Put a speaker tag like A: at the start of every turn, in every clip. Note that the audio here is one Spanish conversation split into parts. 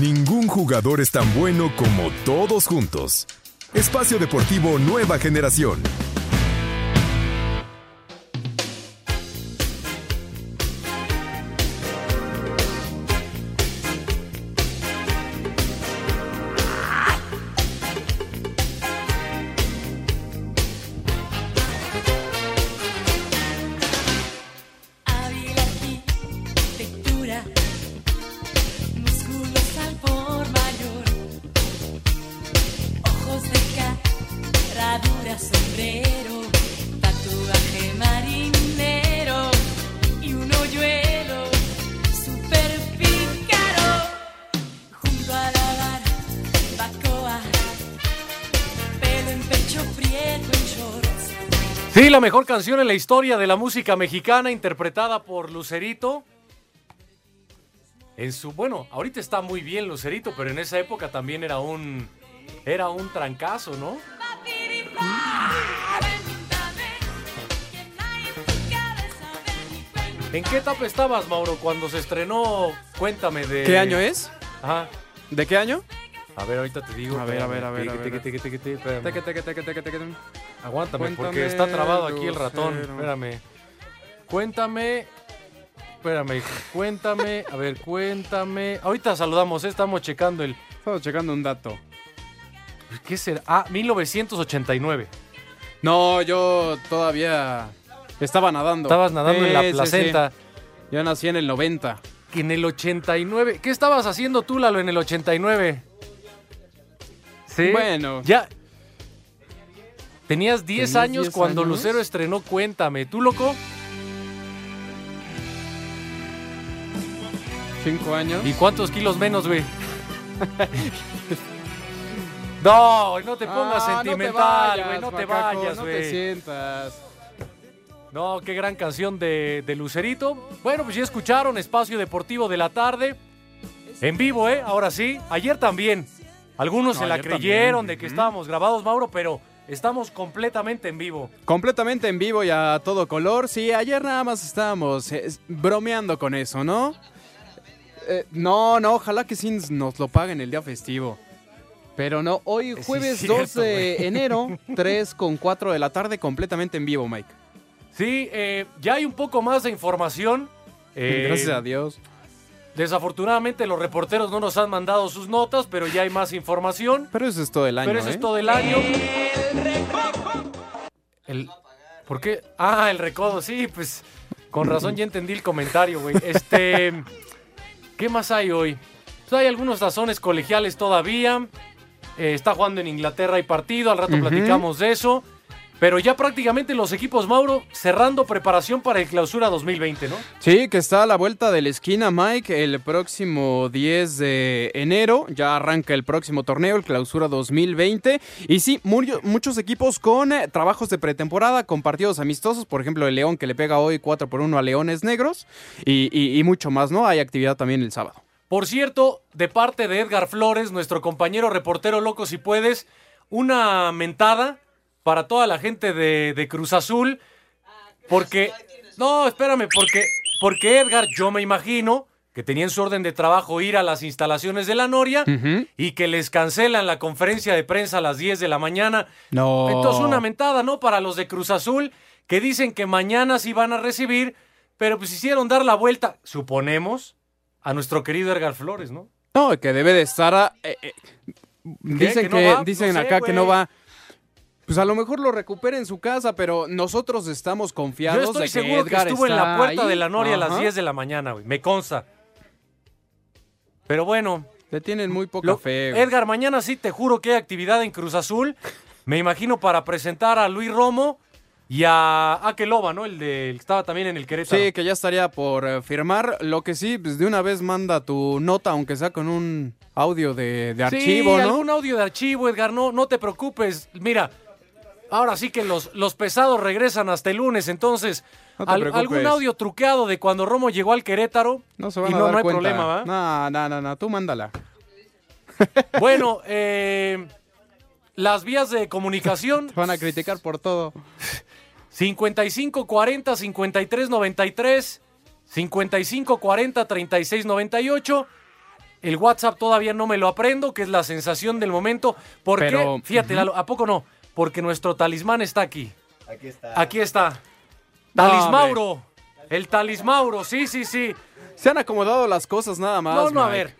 A: Ningún jugador es tan bueno como todos juntos. Espacio Deportivo Nueva Generación.
B: Mejor canción en la historia de la música mexicana, interpretada por Lucerito. En su, bueno, ahorita está muy bien Lucerito, pero en esa época también era un, era un trancazo, ¿no? ¿En qué etapa estabas, Mauro, cuando se estrenó Cuéntame de...
C: ¿Qué año es?
B: Ajá.
C: ¿De qué año?
B: A ver, ahorita te digo.
C: A ver, a ver, a ver.
B: Aguántame, porque está trabado aquí el ratón. Espérame. Cuéntame. Espérame, cuéntame. A ver, cuéntame. Ahorita saludamos, ¿eh? estamos checando el.
C: Estamos checando un dato.
B: ¿Qué será? Ah, 1989.
C: No, yo todavía estaba nadando.
B: Estabas nadando en la
C: Sí, sí, sí.
B: placenta.
C: Yo nací en el 90.
B: Que en el 89. ¿Qué estabas haciendo tú, Lalo, en el 89? Sí.
C: Bueno.
B: Ya. Tenías 10
C: ¿Tenías
B: años
C: 10
B: cuando
C: años?
B: Lucero estrenó Cuéntame. ¿Tú, loco?
C: Cinco años.
B: ¿Y cuántos kilos menos, güey? no, no te pongas
C: Ah,
B: sentimental, güey.
C: no te vayas, No te sientas.
B: No, qué gran canción de, de Lucerito. Bueno, pues ya escucharon Espacio Deportivo de la tarde. En vivo, ¿eh? Ahora sí. Ayer también. Algunos
C: No,
B: se la creyeron
C: también.
B: de que estábamos grabados, Mauro, pero estamos completamente en vivo.
C: Completamente en vivo y a todo color. Sí, ayer nada más estábamos eh, bromeando con eso, ¿no? Eh, no, no, ojalá que sí nos lo paguen el día festivo. Pero no, hoy
B: Sí,
C: jueves
B: cierto,
C: 2 de enero, 3 con 4 de la tarde, completamente en vivo, Mike.
B: Sí, eh, ya hay un poco más de información. Eh,
C: Gracias a Dios.
B: Desafortunadamente los reporteros no nos han mandado sus notas, pero ya hay más información.
C: Pero eso es todo el año,
B: Pero eso
C: ¿eh?
B: es todo el año. El, ¿Por qué? Ah, el recodo, sí, pues con razón ya entendí el comentario, güey. Este, ¿qué más hay hoy? Pues hay algunos tazones colegiales todavía. Eh, está jugando en Inglaterra, hay partido, al rato platicamos de eso. Pero ya prácticamente los equipos Mauro cerrando preparación para el clausura 2020, ¿no?
C: Sí, que está a la vuelta de la esquina, Mike, el próximo 10 de enero. Ya arranca el próximo torneo, el clausura 2020. Y sí, muchos equipos con eh, trabajos de pretemporada, con partidos amistosos. Por ejemplo, el León que le pega hoy 4 por 1 a Leones Negros. Y, y- y mucho más, ¿no? Hay actividad también el sábado.
B: Por cierto, de parte de Edgar Flores, nuestro compañero reportero loco, si puedes, una mentada para toda la gente de, de Cruz Azul. Porque, no, espérame, porque, porque Edgar, yo me imagino que tenía en su orden de trabajo ir a las instalaciones de la Noria y que les cancelan la conferencia de prensa a las 10 de la mañana.
C: No.
B: Entonces, una mentada, ¿no? Para los de Cruz Azul, que dicen que mañana sí van a recibir, pero pues hicieron dar la vuelta, suponemos, a nuestro querido Edgar Flores, ¿no?
C: No, que debe de estar. a- eh, eh, dicen
B: ¿Que no
C: dicen
B: No sé,
C: acá que no va. Pues a lo mejor lo recupera en su casa, pero nosotros estamos
B: Yo
C: confiados
B: estoy
C: de que
B: seguro
C: Edgar
B: que estuvo en la puerta
C: ahí.
B: de la Noria a las
C: Ajá.
B: 10 de la mañana, güey. Me consta. Pero bueno.
C: Le tienen muy poca
B: lo-
C: fe. güey.
B: Edgar, mañana sí te juro que hay actividad en Cruz Azul. Me imagino para presentar a Luis Romo, y a Akeloba, ¿no? El, de, el que estaba también en el Querétaro.
C: Sí, que ya estaría por eh, firmar. Lo que sí, pues de una vez manda tu nota, aunque sea con un audio de, de archivo,
B: sí,
C: ¿no?
B: algún audio de archivo, Edgar, no, no te preocupes. Mira, ahora sí que los, los pesados regresan hasta el lunes, entonces
C: No
B: al- algún audio truqueado de cuando Romo llegó al Querétaro
C: No se van
B: y
C: a
B: no,
C: dar
B: no hay
C: cuenta.
B: problema, ¿va?
C: No, no, no, no, tú mándala.
B: Bueno, eh, las vías de comunicación
C: Te van a criticar por todo.
B: 55 40 53 93 55 40 36 98 el WhatsApp todavía no me lo aprendo, que es la sensación del momento. ¿Por
C: Pero-
B: qué? Fíjate. Lalo, ¿a poco no? Porque nuestro talismán está aquí.
D: Aquí está.
B: Aquí está. Talismauro. El talismauro, sí, sí, sí.
C: Se han acomodado las cosas nada más.
B: No, no, a ver.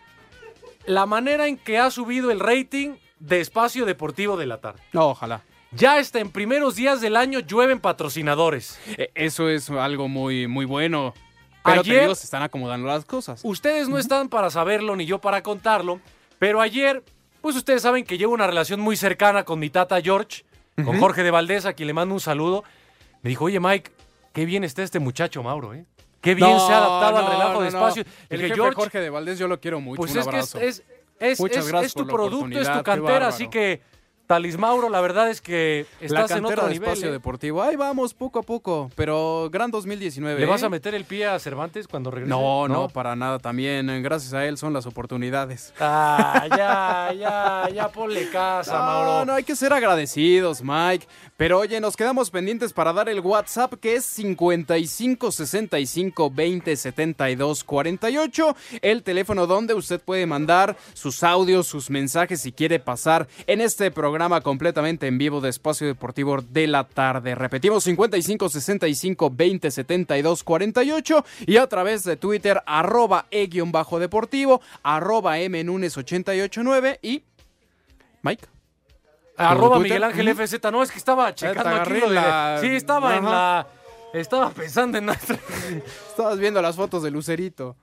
B: La manera en que ha subido el rating de Espacio Deportivo de la tarde.
C: No, ojalá.
B: Ya está en primeros días del año llueven patrocinadores.
C: E- Eso es algo muy, muy bueno. Pero te
B: Ayer-
C: digo, se están acomodando las cosas.
B: Ustedes no están para saberlo ni yo para contarlo, pero ayer, pues ustedes saben que llevo una relación muy cercana con mi tata George, con Jorge de Valdés, a quien le mando un saludo. Me dijo, oye Mike, qué bien está este muchacho Mauro, ¿eh? Qué bien
C: No,
B: se ha adaptado al relajo
C: no,
B: de espacio.
C: El
B: Dije,
C: jefe
B: George,
C: Jorge de Valdés yo lo quiero mucho.
B: pues
C: un
B: es que es,
C: abrazo.
B: es, es- es- tu producto, es tu cantera, así que Talismauro, la verdad es que
C: la
B: estás en
C: cantera
B: otro
C: de
B: nivel.
C: espacio
B: ¿eh?
C: deportivo. Ahí vamos, poco a poco. Pero gran 2019.
B: ¿Le vas
C: ¿eh?
B: a meter el pie a Cervantes cuando regrese?
C: No, no, para nada. También, eh, gracias a él, son las oportunidades.
B: Ah, ya, ya, ya ponle casa, Mauro.
C: No, no, hay que ser agradecidos, Mike. Pero oye, nos quedamos pendientes para dar el WhatsApp que es 55 65 20 72 48. El teléfono donde usted puede mandar sus audios, sus mensajes si quiere pasar en este programa completamente en vivo de Espacio Deportivo de la tarde. Repetimos 55 65 20 72 48 y a través de Twitter arroba e-deportivo, arroba mnunes889 y Mike.
B: Arroba
C: Twitter?
B: Miguel Ángel. FZ. No, es que estaba checando
C: te
B: aquí
C: agarré
B: lo de-
C: la-
B: Sí, estaba en la... Estaba pensando en.
C: Estabas viendo las fotos de Lucerito.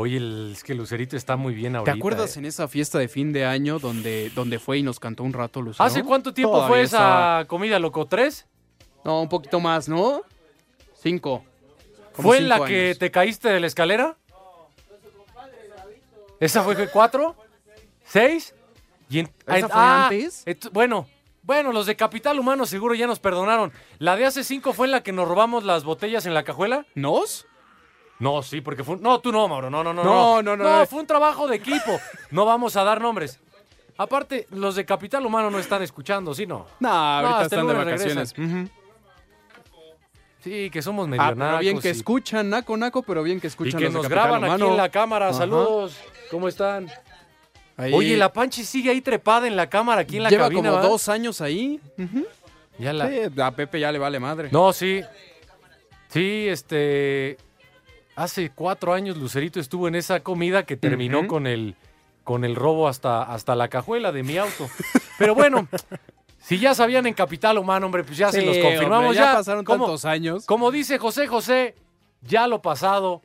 B: Oye, el- es que Lucerito está muy bien
C: ¿Te
B: ahorita.
C: acuerdas
B: eh.
C: en esa fiesta de fin de año donde, donde fue y nos cantó un rato Lucero?
B: ¿Hace cuánto tiempo
C: Todavía
B: fue esa comida, loco? ¿Tres?
C: No, un poquito más, ¿no? Cinco. Como
B: ¿Fue en la que te caíste de la escalera? ¿Esa fue que cuatro? ¿Seis? Y en-
C: ¿Esa fue antes?
B: et- bueno, bueno, los de Capital Humano seguro ya nos perdonaron. ¿La de hace cinco fue en la que nos robamos las botellas en la cajuela?
C: ¿Nos?
B: No, sí, porque fue un... No, tú no, Mauro, no, no, no.
C: No, no, no,
B: No,
C: no.
B: fue un trabajo de equipo. No vamos a dar nombres. Aparte, los de Capital Humano no están escuchando, ¿sí no?
C: No, ahorita
B: el
C: están de vacaciones. Ujú.
B: Sí, que somos medio
C: Ah, pero bien que
B: y-
C: escuchan, naco, naco, pero bien que
B: Y
C: escuchan
B: que
C: los
B: nos graban aquí en la cámara.
C: Ajá.
B: Saludos. ¿Cómo están?
C: Ahí.
B: Oye, la Panchi sigue ahí trepada en la cámara, aquí en la
C: Lleva
B: cabina.
C: como
B: ¿va?
C: dos años ahí.
B: Ya la-
C: Sí, a Pepe ya le vale madre.
B: No, sí. Sí, este. Hace cuatro años Lucerito estuvo en esa comida que terminó con el con el robo hasta, hasta la cajuela de mi auto. Pero bueno, si ya sabían en Capital Humano, hombre, pues ya se los confirmamos.
C: hombre,
B: ya
C: ya pasaron
B: como,
C: tantos años.
B: Como dice José José, ya lo pasado,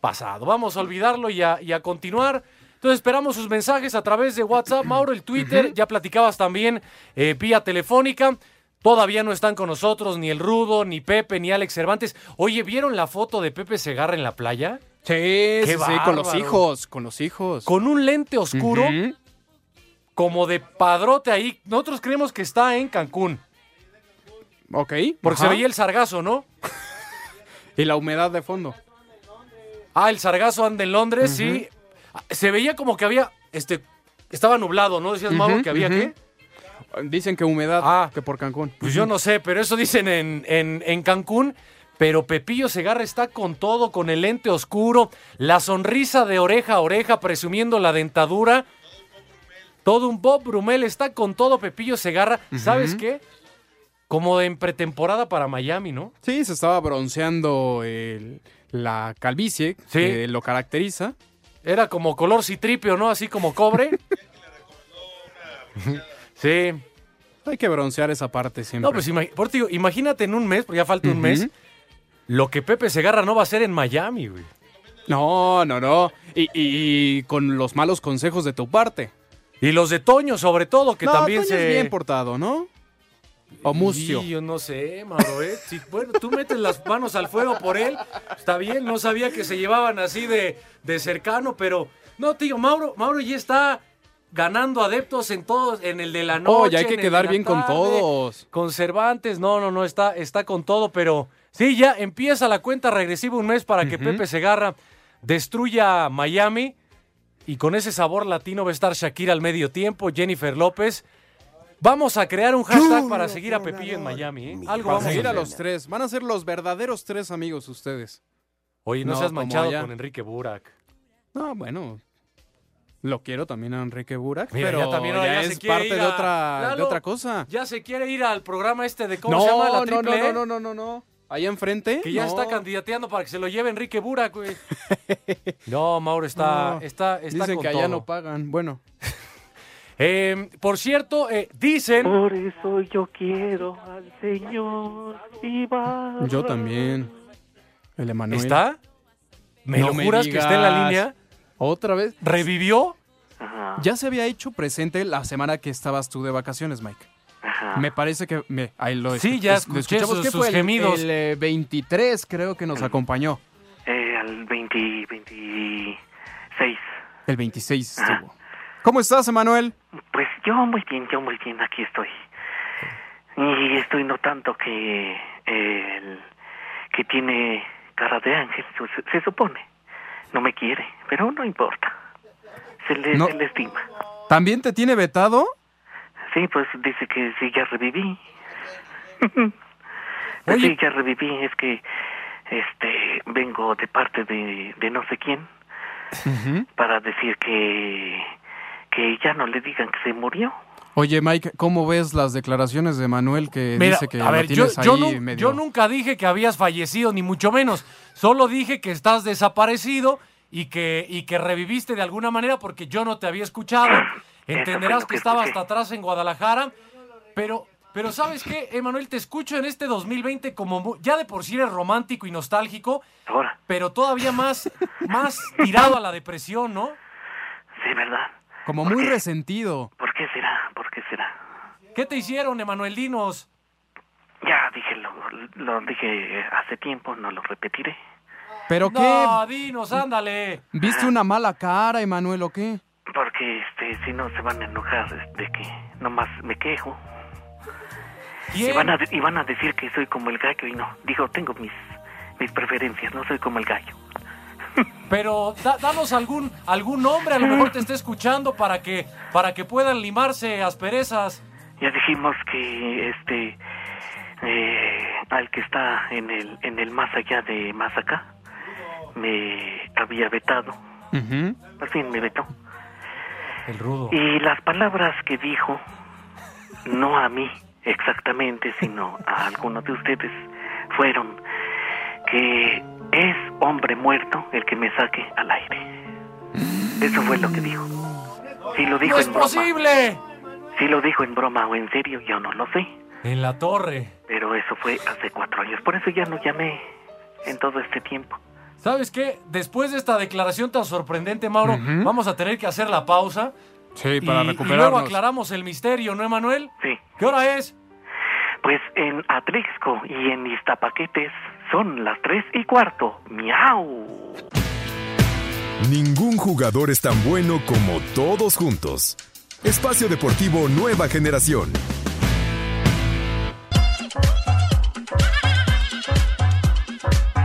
B: pasado. Vamos a olvidarlo y a, y a continuar. Entonces esperamos sus mensajes a través de WhatsApp, Mauro, el Twitter. Ya platicabas también eh, vía telefónica. Todavía no están con nosotros ni el Rudo, ni Pepe, ni Alex Cervantes. Oye, ¿vieron la foto de Pepe Segarra en la playa?
C: Sí, sí, sí, con los hijos, con los hijos.
B: Con un lente oscuro, como de padrote ahí. Nosotros creemos que está en Cancún,
C: Ok.
B: porque
C: ajá.
B: se veía el sargazo, ¿no?
C: Y la humedad de fondo.
B: Ah, el sargazo anda en Londres, sí. Se veía como que había, este, estaba nublado, ¿no? Decías, Mauro,
C: Ujú,
B: que había qué.
C: Dicen que humedad,
B: Ah.
C: que por Cancún.
B: Pues yo no sé, pero eso dicen en, en, en Cancún. Pero Pepillo Segarra está con todo, con el lente oscuro, la sonrisa de oreja a oreja, presumiendo la dentadura. Todo un Bob Brumel está con todo Pepillo Segarra. ¿Sabes qué? Como en pretemporada para Miami, ¿no?
C: Sí, se estaba bronceando el- la calvicie,
B: Sí.
C: que lo caracteriza.
B: Era como color citripio, ¿no? Así como cobre. sí.
C: Hay que broncear esa parte siempre.
B: No, pues por digo, imagínate en un mes, porque ya falta un mes, lo que Pepe Segarra no va a hacer en Miami, güey.
C: No, no, no. Y, y- y con los malos consejos de tu parte.
B: Y los de Toño, sobre todo, que
C: no,
B: también
C: Toño
B: se.
C: es bien portado, ¿no? O Mucio.
B: Sí, yo no sé, Mauro, ¿eh? Si, bueno, tú metes las manos al fuego por él, está bien, no sabía que se llevaban así de, de cercano, pero no, tío, Mauro, Mauro ya está ganando adeptos en todos, en el de la noche.
C: Oye, hay que quedar bien con todos.
B: Con Cervantes, no, no, no, está, está con todo, pero sí, ya empieza la cuenta regresiva un mes para que Pepe Segarra destruya Miami y con ese sabor latino va a estar Shakira al medio tiempo, Jennifer López. Vamos a crear un hashtag para seguir a Pepillo en Miami, ¿eh? Algo
C: Para
B: vamos a
C: seguir a
B: hacer.
C: los tres. Van a ser los verdaderos tres amigos ustedes.
B: Oye, no,
C: No,
B: seas manchado con Enrique Burak.
C: No, bueno. Lo quiero también a Enrique Burak,
B: Mira,
C: pero
B: ya también ahora ya
C: es
B: se quiere
C: parte
B: ir
C: de
B: a-
C: otra, de
B: Lalo,
C: otra cosa.
B: Ya se quiere ir al programa este de cómo
C: no,
B: se llama la
C: no, no,
B: triple
C: no,
B: E,
C: no, no, no, no. Allá enfrente.
B: que ya
C: no.
B: está candidateando para que se lo lleve Enrique Burak, güey. No, Mauro está,
C: No.
B: está, está
C: Dicen
B: con
C: que allá
B: todo.
C: no pagan. Bueno,
B: Eh, por cierto, eh, dicen
E: Por eso yo quiero al Señor Ibarra.
C: yo también. El Emanuel.
B: ¿Está? ¿Me
C: No
B: lo
C: me
B: juras que está en la
C: digas.
B: línea?
C: ¿Otra vez?
B: ¿Revivió?
E: Ajá,
C: Ya se había hecho presente la semana que estabas tú de vacaciones, Mike.
E: ajá.
C: Me parece que... Me, ahí lo
B: Sí, ya
C: es-
B: escuché
C: escuchamos.
B: sus-
C: ¿Qué
B: sus
C: fue? El-
B: gemidos.
C: El, eh, 23 creo que nos acompañó.
E: Eh, al 20, 26.
C: El 26
E: Ajá.
C: estuvo. ¿Cómo estás, Emanuel?
E: Pues yo muy bien, yo muy bien, aquí estoy. Y estoy notando que eh, el que tiene cara de ángel, se, se supone, no me quiere, pero no importa. Se le,
C: No.
E: se le estima.
C: ¿También te tiene vetado?
E: Sí, pues dice que sí, ya reviví.
B: Oye.
E: sí, ya reviví, es que este vengo de parte de, de no sé quién para decir que que ya no le digan que se murió.
C: Oye, Mike, ¿cómo ves las declaraciones de Manuel que
B: Mira,
C: dice que
B: a ver, yo,
C: tienes
B: yo
C: ahí
B: nu-
C: medio...
B: yo nunca dije que habías fallecido, ni mucho menos. Solo dije que estás desaparecido y que, y que reviviste de alguna manera porque yo no te había escuchado. Entenderás que estaba hasta atrás en Guadalajara, pero, pero ¿sabes qué, Emanuel? Te escucho en este 2020 como ya de por sí eres romántico y nostálgico,
E: Ahora,
B: pero todavía más, más tirado a la depresión, ¿no?
E: sí, ¿verdad?
C: Como
E: ¿Por
C: muy
E: qué?
C: resentido.
E: ¿Por qué será? ¿Por qué
B: te hicieron, Emanuel? Dinos.
E: Ya dije, lo, lo dije hace tiempo, no lo repetiré.
C: ¿Pero qué?
B: No, dinos, ándale.
C: ¿Viste una mala cara, Emanuel, o qué?
E: Porque este, si no se van a enojar de que nomás me quejo. Y van, a, y van a decir que soy como el gallo y no. Digo, tengo mis, mis preferencias, no soy como el gallo.
B: Pero da- danos algún algún nombre, a lo mejor te esté escuchando para que para que puedan limarse asperezas.
E: Ya dijimos que este eh, al que está en el en el más allá de más acá me había vetado.
C: Ujú.
E: Por fin me vetó.
B: El rudo.
E: Y las palabras que dijo, no a mí exactamente, sino a algunos de ustedes, fueron que es hombre muerto el que me saque al aire. Eso fue lo que dijo. Si lo dijo
B: ¡No es
E: en broma,
B: posible!
E: Si lo dijo en broma o en serio, yo no lo sé.
B: En la torre.
E: Pero eso fue hace cuatro años. Por eso ya no llamé en todo este tiempo.
B: ¿Sabes qué? Después de esta declaración tan sorprendente, Mauro, vamos a tener que hacer la pausa.
C: Sí,
B: y,
C: para
B: y luego
C: recuperarnos.
B: aclaramos el misterio, ¿no, Emanuel?
E: Sí.
B: ¿Qué hora es?
E: Pues en Atlixco y en Iztapaquetes son las tres y cuarto. ¡Miau!
A: Ningún jugador es tan bueno como todos juntos. Espacio Deportivo Nueva Generación.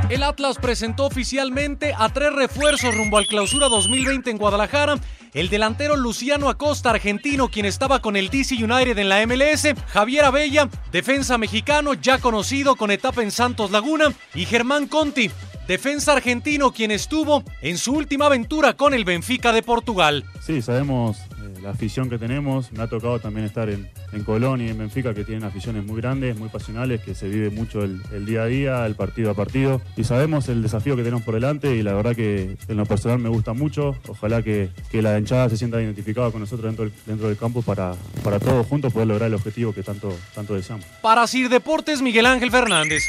B: El Atlas presentó oficialmente a tres refuerzos rumbo al clausura 2020 en Guadalajara. El delantero Luciano Acosta, argentino, quien estaba con el DC United en la MLS. Javier Abella, defensa mexicano, ya conocido con etapa en Santos Laguna. Y Germán Conti, defensa argentino, quien estuvo en su última aventura con el Benfica de Portugal.
F: Sí, sabemos la afición que tenemos. Me ha tocado también estar en, en Colón y en Benfica, que tienen aficiones muy grandes, muy pasionales, que se vive mucho el, día a día, el partido a partido. Y sabemos el desafío que tenemos por delante y la verdad que en lo personal me gusta mucho. Ojalá que, que la hinchada se sienta identificada con nosotros dentro del, dentro del campo para, para todos juntos poder lograr el objetivo que tanto, tanto deseamos.
B: Para Sir Deportes, Miguel Ángel Fernández.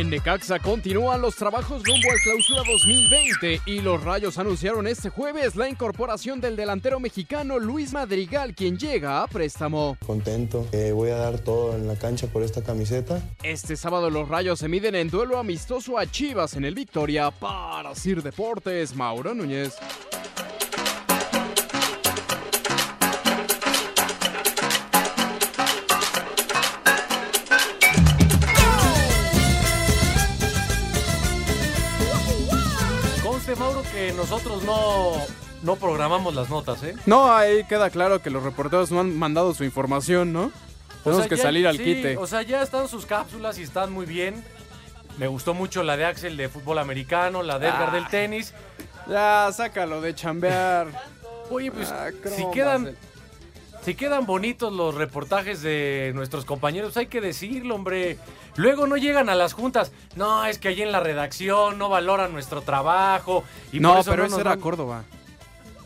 C: En Necaxa continúan los trabajos rumbo al clausura 2020 y los Rayos anunciaron este jueves la incorporación del delantero mexicano Luis Madrigal, quien llega a préstamo.
G: Contento, eh, voy a dar todo en la cancha por esta camiseta.
C: Este sábado los Rayos se miden en duelo amistoso a Chivas en el Victoria para Sir Deportes, Mauro Núñez.
B: Que nosotros no, no programamos las notas, ¿eh?
C: No, ahí queda claro que los reporteros no han mandado su información, ¿no?
B: O
C: Tenemos
B: sea,
C: que
B: ya-
C: salir al
B: sí,
C: quite.
B: O sea, ya están sus cápsulas y están muy bien. Me gustó mucho la de Axel de fútbol americano, la de Edgar
C: Ah.
B: del tenis.
C: Ya, sácalo de chambear.
B: Oye, pues
C: Ah,
B: si quedan,
C: eh.
B: Si quedan bonitos los reportajes de nuestros compañeros, hay que decirlo, hombre. Luego no llegan a las juntas. No, es que allí en la redacción no valoran nuestro trabajo. Y
C: no,
B: por eso
C: pero
B: no
C: ese
B: nos
C: era Córdoba.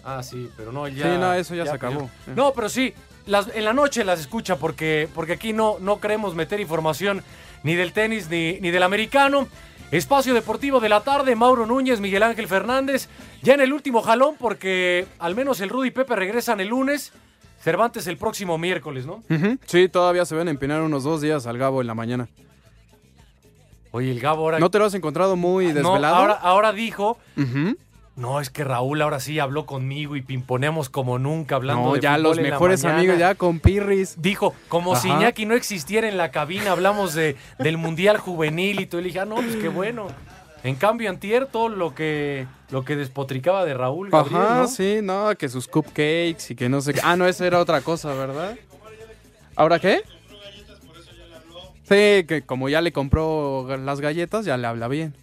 B: Ah, sí, pero no, ya.
C: Sí, no, eso ya se acabó.
B: No, pero sí, las, en la noche las escucha porque, porque aquí no, no queremos meter información ni del tenis ni, ni del americano. Espacio Deportivo de la tarde, Mauro Núñez, Miguel Ángel Fernández. Ya en el último jalón porque al menos el Rudy y Pepe regresan el lunes. Cervantes el próximo miércoles, ¿no?
C: Sí, todavía se van a empinar unos dos días al Gabo en la mañana.
B: Oye, el Gabo ahora...
C: ¿No te lo has encontrado muy
B: No,
C: desvelado?
B: ahora, ahora dijo... No, es que Raúl ahora sí habló conmigo y pimponeamos como nunca hablando
C: No,
B: de
C: ya los mejores amigos, ya con Pirris.
B: Dijo, como si
C: Ajá.
B: Iñaki no existiera en la cabina, hablamos de, del Mundial Juvenil y todo. Y le dije, ah, no, pues qué bueno. En cambio, Antier, todo lo que, lo que despotricaba de Raúl Gabriel,
C: Ajá,
B: ¿no?
C: sí, no, que sus cupcakes y que no sé qué. Ah, no, esa era otra cosa, ¿verdad? ¿Ahora qué? Sí, que como ya le compró las galletas, ya le habla bien.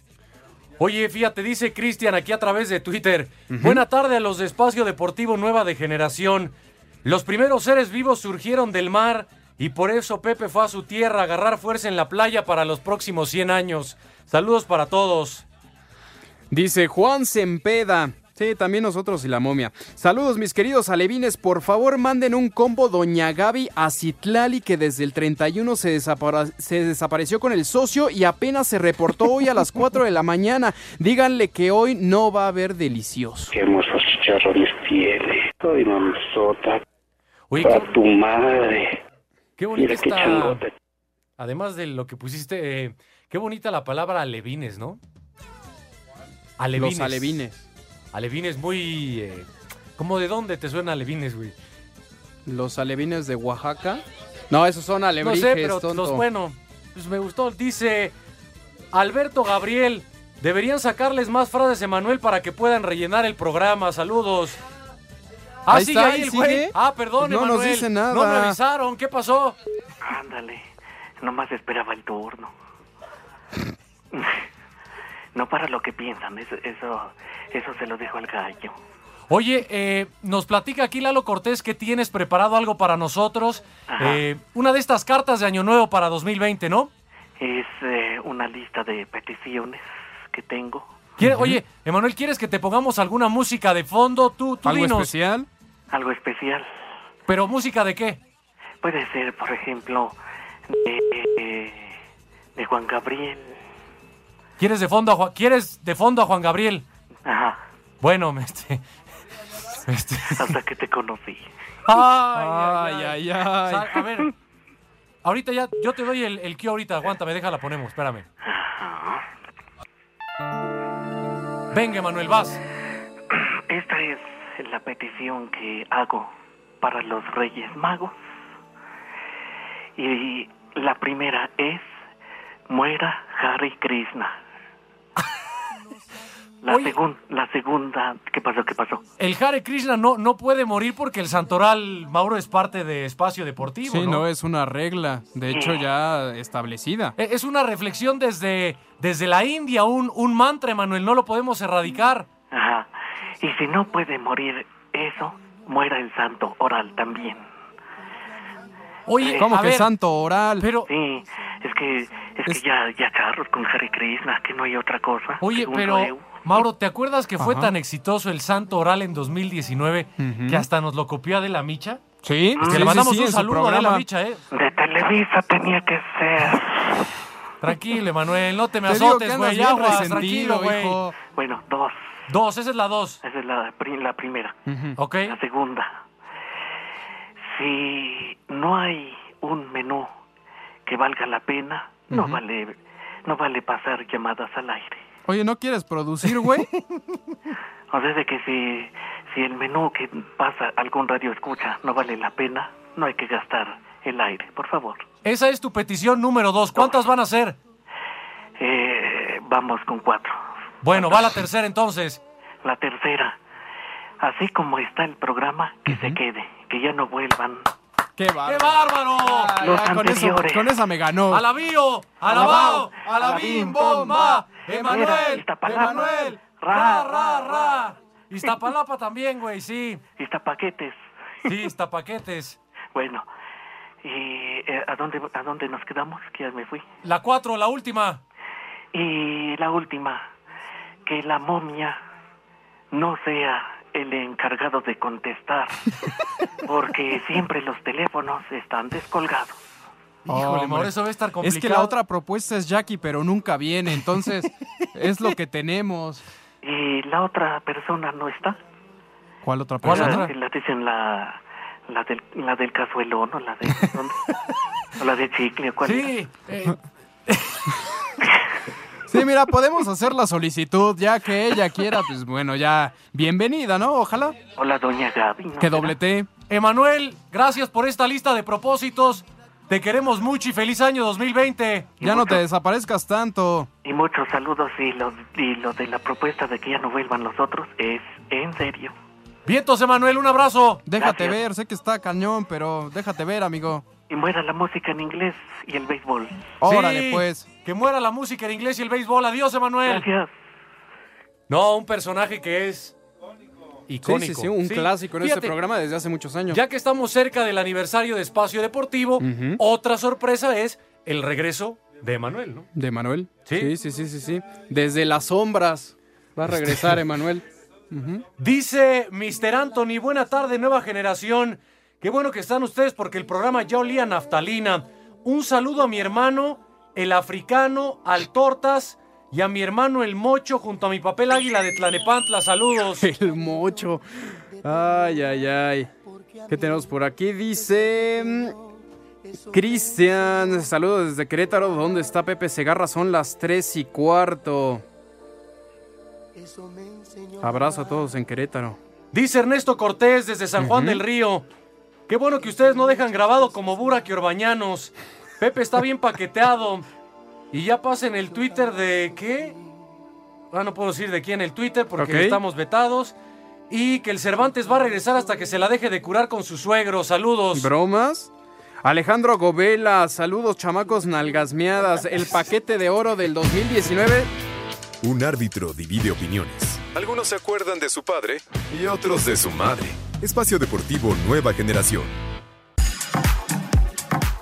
B: Oye, fíjate, dice Cristian aquí a través de Twitter. Buena tarde a los de Espacio Deportivo Nueva de Generación. Los primeros seres vivos surgieron del mar y por eso Pepe fue a su tierra a agarrar fuerza en la playa para los próximos 100 años. Saludos para todos.
C: Dice Juan Sempeda. Sí, también nosotros y la momia. Saludos, mis queridos alevines. Por favor, manden un combo Doña Gaby a Citlali, que desde el 31 se, desapara- se desapareció con el socio y apenas se reportó hoy a las 4 de la mañana. Díganle que hoy no va a haber delicioso.
H: Qué hermosos chicharrones tiene. Ay, mamzota.
B: Oye,
H: a tu madre.
B: Qué bonita
H: qué
B: está. Además de lo que pusiste, eh, qué bonita la palabra alevines, ¿no? Alevines.
C: Los alevines.
B: Alevines muy... eh, ¿Cómo de dónde te suena alevines, güey?
C: Los alevines de Oaxaca. No, esos son
B: No
C: alebrijes,
B: sé, pero
C: tonto.
B: los bueno, pues me gustó. Dice Alberto Gabriel, deberían sacarles más frases de Manuel para que puedan rellenar el programa. Saludos. Ah,
C: Ahí
B: sigue
C: está,
B: ahí güey.
C: sigue.
B: Ah, perdón,
C: No nos
B: Emanuel.
C: dice nada.
B: No me avisaron. ¿Qué pasó?
E: Ándale, nomás esperaba el turno. No para lo que piensan, eso, eso, eso se lo dejo al gallo.
B: Oye, eh, nos platica aquí Lalo Cortés que tienes preparado algo para nosotros. Eh, una de estas cartas de Año Nuevo para 2020, ¿no?
E: Es eh, una lista de peticiones que tengo.
B: ¿Quiere- Oye, Emanuel, ¿quieres que te pongamos alguna música de fondo? Tú, tú
C: ¿Algo
B: dinos.
C: especial?
E: Algo especial.
B: ¿Pero música de qué?
E: Puede ser, por ejemplo, de, de Juan Gabriel.
B: ¿Quieres de fondo a Juan, ¿quieres de fondo a Juan Gabriel?
E: Ajá,
B: Bueno, este, este-
E: hasta que te conocí.
B: Ay,
C: Ay, ay,
B: O sea,
C: ay.
B: a ver, ahorita ya, yo te doy el, el ahorita, aguántame, déjala, ponemos, espérame. Venga, Manuel, vas.
E: Esta es la petición que hago para los Reyes Magos. Y la primera es, muera Hare Krishna. La,
B: Oye.
E: segun- la segunda, ¿qué pasó? ¿Qué pasó?
B: El Hare Krishna no, no puede morir porque el santoral Mauro es parte de espacio deportivo,
C: Sí,
B: ¿no?
C: no, es una regla, de hecho ya establecida.
B: E- Es una reflexión desde, desde la India, un, un mantra, Manuel, no lo podemos erradicar.
E: Ajá. Y si no puede morir eso, muera el santo oral también.
B: Oye,
C: ¿Cómo
B: a
C: que
B: ver,
C: santo oral?
B: Pero,
E: Sí, es que, es,
C: Es-
E: que ya, ya charros con Hare Krishna, que no hay otra cosa.
B: oye, pero. Mauro, ¿te acuerdas que fue
C: Ajá.
B: tan exitoso el santo oral en 2019
C: Ujú.
B: que hasta nos lo copió Adela Micha?
C: Sí,
B: Que
C: sí,
B: le mandamos
C: sí,
B: un saludo a Adela. Micha, ¿eh?
E: De Televisa tenía que ser.
B: Tranquilo, Emanuel, no te me
C: Te
B: azotes, güey. Aguas, tranquilo, güey.
C: hijo.
E: Bueno, dos.
B: Dos, esa es la dos.
E: Esa es la, pri- la primera.
B: Ok.
E: La segunda. Si no hay un menú que valga la pena, no vale no vale pasar llamadas al aire.
C: Oye, ¿no quieres producir, güey?
E: O sea, de que si, si el menú que pasa algún radio escucha no vale la pena, no hay que gastar el aire, por favor.
B: Esa es tu petición número dos. ¿Cuántas van a ser?
E: Eh, vamos con cuatro.
B: Bueno, va la tercera entonces.
E: La tercera, así como está el programa, que se quede, que ya no vuelvan.
C: ¡Qué bárbaro!
B: ¡Qué bárbaro!
E: Los
C: con, eso, con esa me ganó.
B: ¡Alabío! ¡Alabao! ¡Alabim, bomba! ¡Emanuel!
E: Iztapalapa.
B: ¡Emanuel!
E: Ra,
B: ¡Ra, ra! Iztapalapa también, güey, sí.
E: paquetes.
B: Sí, Iztapaquetes.
E: Bueno, ¿y eh, a, dónde, a dónde nos quedamos? Que ya me fui.
B: La cuatro, la última.
E: Y la última, que la momia no sea el encargado de contestar, porque siempre los teléfonos están descolgados.
B: Híjole. Mauro, eso va a estar complicado.
C: Es que la otra propuesta es Jackie, pero nunca viene, entonces es lo que tenemos.
E: ¿Y la otra persona no está?
C: ¿Cuál otra
B: ¿Cuál
C: persona?
B: otra?
E: La dicen la, la, del, la del cazuelón o la de... ¿dónde? o la de chicle, ¿o ¿cuál
B: Sí, eh,
C: Sí, mira, podemos hacer la solicitud, ya que ella quiera, pues bueno, ya bienvenida, ¿no? Ojalá
E: O la doña Gaby, ¿no?
C: que doblete.
B: Emanuel, gracias por esta lista de propósitos. Te queremos mucho y feliz año 2020.
C: Ya no te desaparezcas tanto.
E: Y muchos saludos y lo, y lo de la propuesta de que ya no vuelvan los otros es en serio.
B: Vientos, Emanuel, un abrazo.
C: Déjate
E: Gracias.
C: ver, sé que está cañón, pero déjate ver, amigo.
E: Y muera la música en inglés y el béisbol.
C: Órale,
B: Sí,
C: pues.
B: Que muera la música en inglés y el béisbol. Adiós, Emanuel.
E: Gracias.
B: No, un personaje que es icónico.
C: sí, sí, un
B: Sí,
C: clásico en
B: fíjate,
C: este programa desde hace muchos años.
B: Ya que estamos cerca del aniversario de Espacio Deportivo, otra sorpresa es el regreso de Emanuel, ¿no?
C: ¿De Manuel?
B: Sí.
C: Sí, sí, sí, sí. Desde las sombras va a regresar Emanuel.
B: Dice Mr. Anthony, buena tarde, nueva generación. Qué bueno que están ustedes porque el programa ya olía naftalina. Un saludo a mi hermano, el africano, al Tortas, y a mi hermano, el Mocho, junto a mi papel águila de Tlanepantla. Saludos.
C: El mocho. Ay, ay, ay. ¿Qué tenemos por aquí? Dice... mm, Cristian, saludos desde Querétaro. ¿Dónde está Pepe Segarra? Son las tres y cuarto. Abrazo a todos en Querétaro.
B: Dice Ernesto Cortés desde San Juan del Río. Qué bueno que ustedes no dejan grabado como Burak y Orbañanos. Pepe está bien paqueteado. Y ya pasen el Twitter de qué? Ah, no puedo decir de quién el Twitter porque estamos vetados. Y que el Cervantes va a regresar hasta que se la deje de curar con su suegro. Saludos.
C: ¿Bromas? Alejandro Govela, saludos chamacos nalgasmeadas. El paquete de oro del 2019.
A: Un árbitro divide opiniones. Algunos se acuerdan de su padre y otros de su madre. Espacio Deportivo Nueva Generación.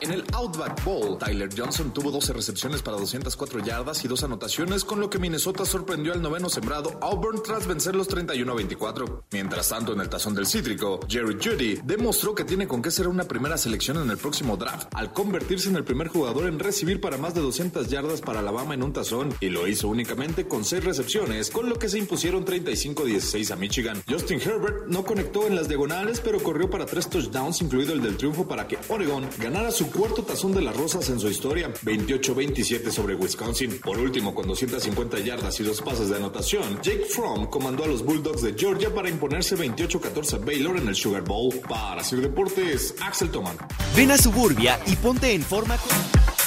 I: En el Outback Bowl, Tyler Johnson tuvo 12 recepciones para 204 yardas y dos anotaciones, con lo que Minnesota sorprendió al noveno sembrado Auburn tras vencer los 31 a 24. Mientras tanto, en el tazón del cítrico, Jerry Judy demostró que tiene con qué ser una primera selección en el próximo draft, al convertirse en el primer jugador en recibir para más de 200 yardas para Alabama en un tazón, y lo hizo únicamente con 6 recepciones, con lo que se impusieron 35-16 a Michigan. Justin Herbert no conectó en las diagonales, pero corrió para 3 touchdowns, incluido el del triunfo para que Oregon ganara su cuarto tazón de las rosas en su historia, 28-27 sobre Wisconsin. Por último, con 250 yardas y dos pases de anotación, Jake Fromm comandó a los Bulldogs de Georgia para imponerse 28-14 a Baylor en el Sugar Bowl. Para Sir Deportes, Axel Toman.
J: Ven a Suburbia y ponte en forma con...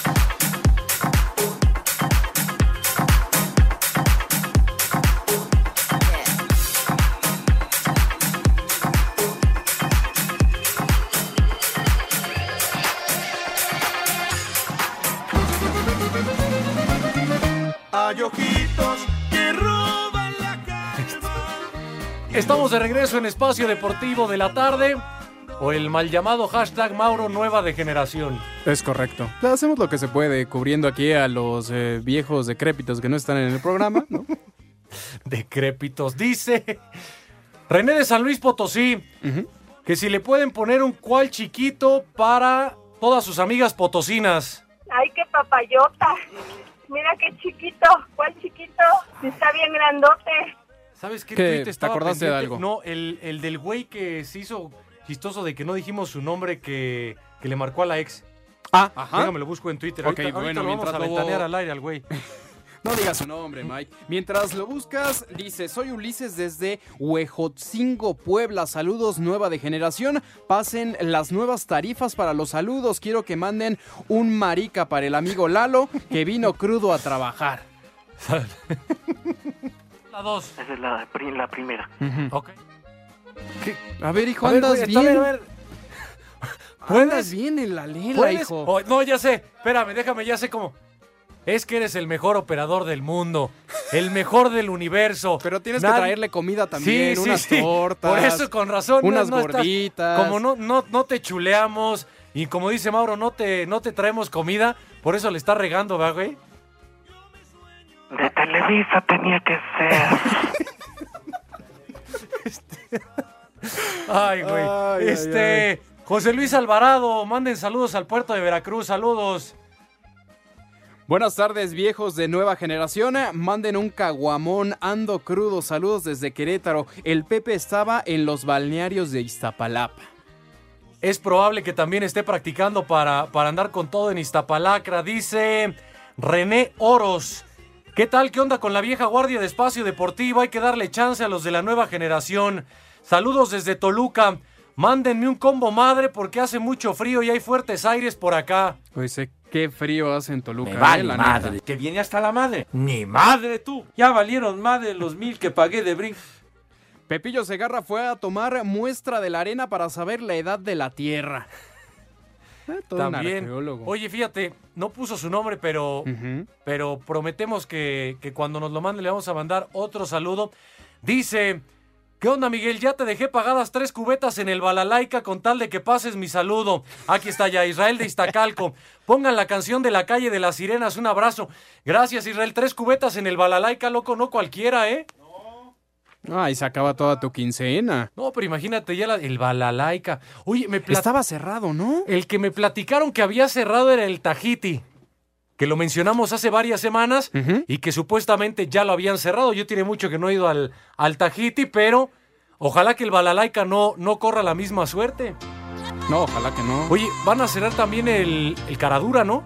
B: Estamos de regreso en Espacio Deportivo de la tarde. O el mal llamado hashtag Mauro Nueva de Generación.
C: Es correcto. Hacemos lo que se puede, cubriendo aquí a los eh, viejos decrépitos que no están en el programa, ¿no?
B: Decrépitos. Dice René de San Luis Potosí que si le pueden poner un cual chiquito para todas sus amigas potosinas.
K: Ay, qué papayota. Mira qué chiquito. ¿Cuál chiquito? Está bien grandote.
B: ¿Sabes qué,
C: ¿Qué?
B: tweet
C: ¿Te acordaste de algo?
B: No, el, el del güey que se hizo chistoso de que no dijimos su nombre que, que le marcó a la ex.
C: Ah, ajá.
B: Déjame lo busco en Twitter.
C: Ok,
B: ahorita, ahorita
C: bueno,
B: vamos
C: mientras
B: a
C: lo-
B: al aire al güey.
C: No digas su nombre, Mike. Mientras lo buscas, dice, soy Ulises desde Huejotzingo, Puebla. Saludos, nueva de generación. Pasen las nuevas tarifas para los saludos. Quiero que manden un marica para el amigo Lalo, que vino crudo a trabajar.
B: La dos.
E: Esa es la, la primera.
B: Ok.
C: A ver, hijo,
B: A ver,
C: andas
B: güey,
C: bien.
B: a ver, a ver.
C: Andas bien en la lela,
B: ¿Puedes?
C: hijo.
B: Oh, no, ya sé. Espérame, déjame, ya sé cómo. Es que eres el mejor operador del mundo. El mejor del universo.
C: Pero tienes que traerle comida también,
B: Sí,
C: unas
B: sí.
C: tortas.
B: Por eso, con razón. no-
C: Unas
B: no estás-
C: gorditas.
B: como no, no, no te chuleamos y como dice Mauro, no te, no te traemos comida, por eso le está regando, ¿verdad, güey?
E: De Televisa tenía que ser.
B: Ay, güey.
C: Ay, ay,
B: este, José Luis Alvarado, manden saludos al puerto de Veracruz, saludos.
C: Buenas tardes, viejos de nueva generación. Manden un caguamón, ando crudo. Saludos desde Querétaro. El Pepe estaba en los balnearios de Iztapalapa.
B: Es probable que también esté practicando para, para andar con todo en Iztapalacra. Dice René Oros. ¿Qué tal? ¿Qué onda con la vieja guardia de espacio deportivo? Hay que darle chance a los de la nueva generación. Saludos desde Toluca. Mándenme un combo madre porque hace mucho frío y hay fuertes aires por acá.
C: Pues eh, qué frío hace en Toluca.
L: Me
C: eh,
L: vale
C: la
L: madre.
C: neta.
L: Que viene hasta la madre. Ni madre tú. Ya valieron madre los mil que pagué de brinco.
C: Pepillo Segarra fue a tomar muestra de la arena para saber la edad de la Tierra. Eh, todo
B: También. Oye, fíjate, no puso su nombre, pero, pero prometemos que, que cuando nos lo mande le vamos a mandar otro saludo. Dice, ¿qué onda Miguel? Ya te dejé pagadas tres cubetas en el Balalaica con tal de que pases mi saludo. Aquí está ya Israel de Iztacalco. Pongan la canción de la calle de las sirenas, un abrazo. Gracias Israel, tres cubetas en el Balalaica, loco, no cualquiera, ¿eh?
C: Ay, se acaba toda tu quincena.
B: No, pero imagínate ya la- el Balalaica. Oye, me plat-
C: Estaba cerrado, ¿no?
B: El que me platicaron que había cerrado era el Tahiti. Que lo mencionamos hace varias semanas y que supuestamente ya lo habían cerrado. Yo tiene mucho que no he ido al, al Tahiti, pero ojalá que el Balalaica no, no corra la misma suerte.
C: No, ojalá que no.
B: Oye, van a cerrar también el, el Caradura, ¿no?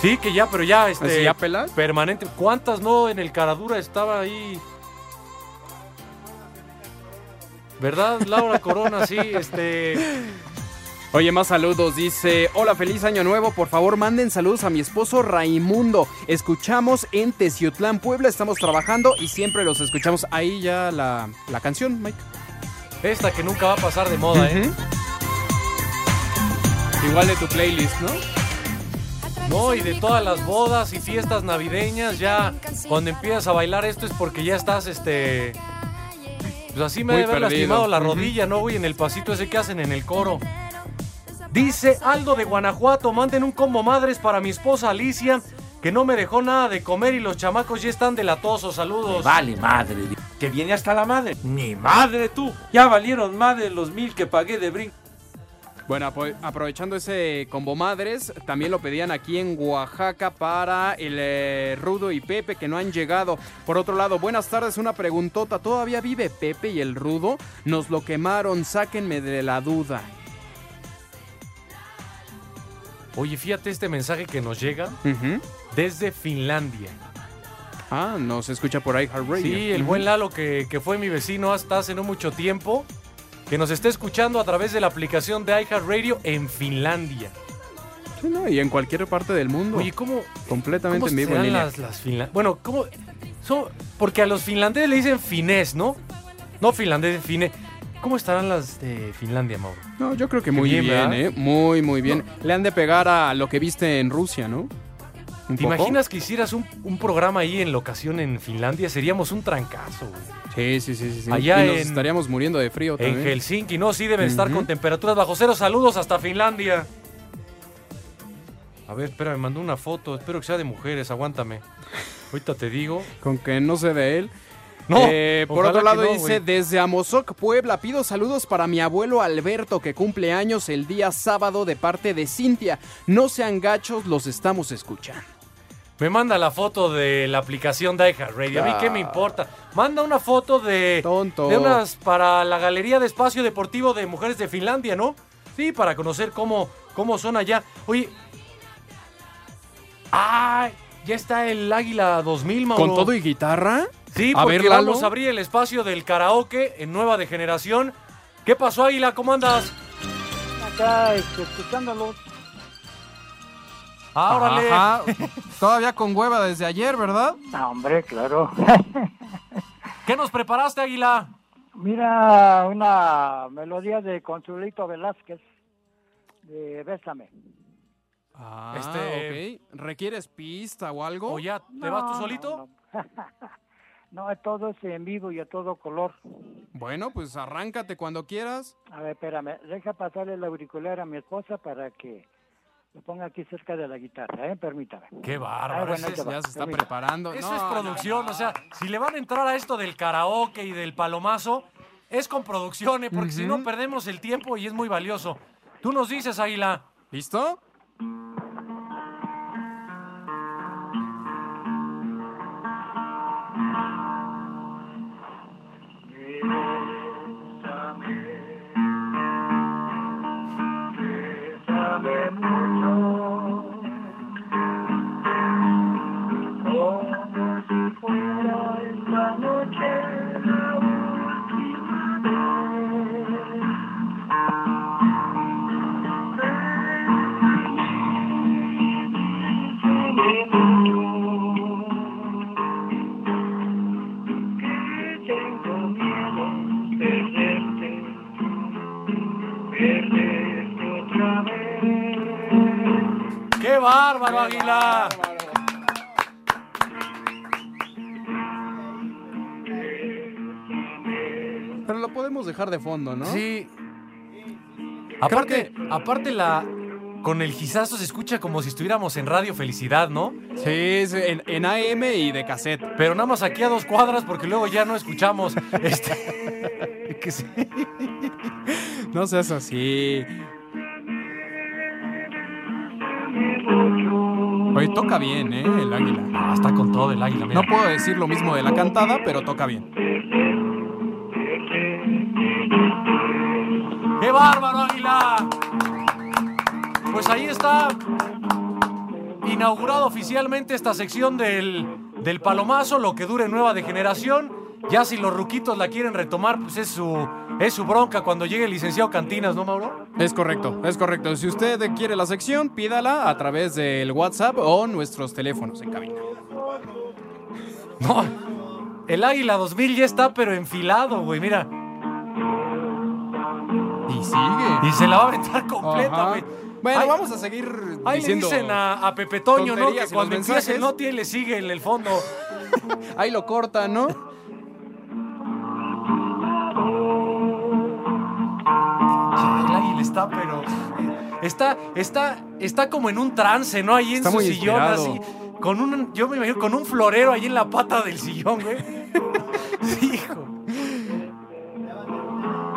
B: Sí, que ya, pero ya, este.
C: ¿Así ya pelas?
B: Permanente. ¿Cuántas no en el Caradura estaba ahí? ¿Verdad, Laura Corona? Sí, este.
C: Oye, más saludos. Dice, hola, feliz año nuevo. Por favor, manden saludos a mi esposo Raimundo. Escuchamos en Teciutlán, Puebla. Estamos trabajando y siempre los escuchamos. Ahí ya la, la canción, Mike.
B: Esta que nunca va a pasar de moda, ¿eh?
C: Igual de tu playlist, ¿no?
B: No, y de todas las bodas y fiestas navideñas, ya cuando empiezas a bailar esto es porque ya estás, este... Pues así me
C: Muy
B: debe haber
C: perdido.
B: lastimado la rodilla, ¿no, güey? En el pasito ese que hacen en el coro. Dice Aldo de Guanajuato, manden un combo madres para mi esposa Alicia, que no me dejó nada de comer y los chamacos ya están delatosos. Saludos.
L: Vale madre. Que viene hasta la madre. Ni madre tú. Ya valieron madre los mil que pagué de brinco.
C: Bueno, aprovechando ese combo madres, también lo pedían aquí en Oaxaca para el eh, Rudo y Pepe que no han llegado. Por otro lado, buenas tardes, una preguntota. ¿Todavía vive Pepe y el Rudo? Nos lo quemaron, sáquenme de la duda.
B: Oye, fíjate este mensaje que nos llega desde Finlandia.
C: Ah, nos escucha por iHeartRadio.
B: Sí, el buen Lalo que, que fue mi vecino hasta hace no mucho tiempo, que nos está escuchando a través de la aplicación de iHeartRadio en Finlandia.
C: Sí, no, y en cualquier parte del mundo.
B: Oye, ¿cómo,
C: Completamente
B: cómo
C: en vivo en línea.
B: las, las finla- Bueno, ¿cómo? son- porque a los finlandeses le dicen finés, ¿no? No finlandés, finés. ¿Cómo estarán las de Finlandia, Mauro?
C: No, yo creo que muy
B: bien.
C: ¿eh? Muy, muy bien. Le han de pegar a lo que viste en Rusia, ¿no? ¿Un
B: ¿Te
C: poco?
B: imaginas que hicieras un, un programa ahí en locación en Finlandia? Seríamos un trancazo, güey.
C: Sí, sí, sí, sí. sí.
B: Allá
C: y nos
B: en-
C: estaríamos muriendo de frío
B: En
C: también.
B: Helsinki, no, sí deben estar con temperaturas bajo cero. Saludos hasta Finlandia. A ver, espera, me mandó una foto. Espero que sea de mujeres, aguántame. Ahorita te digo.
C: Con que no sé de él.
B: No,
C: Eh, por otro lado
B: no,
C: dice, desde Amozoc, Puebla, pido saludos para mi abuelo Alberto que cumple años el día sábado de parte de Cintia. No sean gachos, los estamos escuchando.
B: Me manda la foto de la aplicación de Radio. A mí qué me importa. Manda una foto de, de unas para la galería de espacio deportivo de mujeres de Finlandia, ¿no? Sí, para conocer cómo, cómo son allá. Oye. ¡Ay! Ya está el Águila 2000, Mauro.
C: ¿Con todo y guitarra?
B: Sí,
C: A
B: porque
C: ver, Lalo.
B: vamos a abrir el espacio del karaoke en Nueva de Generación. ¿Qué pasó, Águila? ¿Cómo andas?
M: Acá, este, escuchándolos.
B: Ah, órale.
C: Ajá. Todavía con hueva desde ayer, ¿verdad?
M: Ah, hombre, claro.
B: ¿Qué nos preparaste, Águila?
M: Mira, una melodía de Consulito Velázquez, de Bésame.
C: Ah,
B: Este-
C: ok. ¿Requieres pista o algo?
B: ¿O ya te vas tú solito?
M: No, todo es en vivo y a todo color.
C: Bueno, pues arráncate cuando quieras.
M: A ver, espérame, deja pasarle el auricular a mi esposa para que lo ponga aquí cerca de la guitarra, ¿eh? Permítame.
B: Qué bárbaro.
M: Ah, bueno,
B: es-
C: Ya se está
M: permítame.
C: preparando.
B: Eso
C: No,
B: es producción, o sea, si le van a entrar a esto del karaoke y del palomazo, es con producción, ¿eh? porque si no perdemos el tiempo y es muy valioso. Tú nos dices, Águila.
C: ¿Listo? Fondo, ¿no?
B: Sí. Aparte, aparte la... Con el gizazo se escucha como si estuviéramos en Radio Felicidad, ¿no?
C: Sí, sí, en, en AM y de cassette.
B: Pero nada más aquí a dos cuadras porque luego ya no escuchamos. Este... que sí.
C: No seas así. Oye, toca bien, ¿eh? El águila.
B: Ah, está con todo el águila, mira.
C: No puedo decir lo mismo de la cantada, pero toca bien.
B: Bárbaro, Águila! Pues ahí está inaugurado oficialmente esta sección del, del palomazo, lo que dure nueva de generación. Ya si los ruquitos la quieren retomar, pues es su, es su bronca cuando llegue el licenciado Cantinas, ¿no, Mauro?
C: Es correcto, es correcto. Si usted quiere la sección, pídala a través del WhatsApp o nuestros teléfonos en cabina.
B: No, el Águila 2000 ya está, pero enfilado, güey, mira.
C: Y sigue.
B: Y se la va a aventar completa, güey.
C: Bueno,
B: Ahí-
C: vamos a seguir
B: Ahí le dicen a, a Pepe Toño, ¿no? Que cuando empieza el noti, él le sigue en el fondo.
C: Ahí lo corta, ¿no?
B: El águila está, pero. Está, está, está como en un trance, ¿no? Ahí en
C: Está
B: su sillón,
C: inspirado.
B: así. Con un, yo me imagino con un florero ahí en la pata del sillón, güey. Hijo.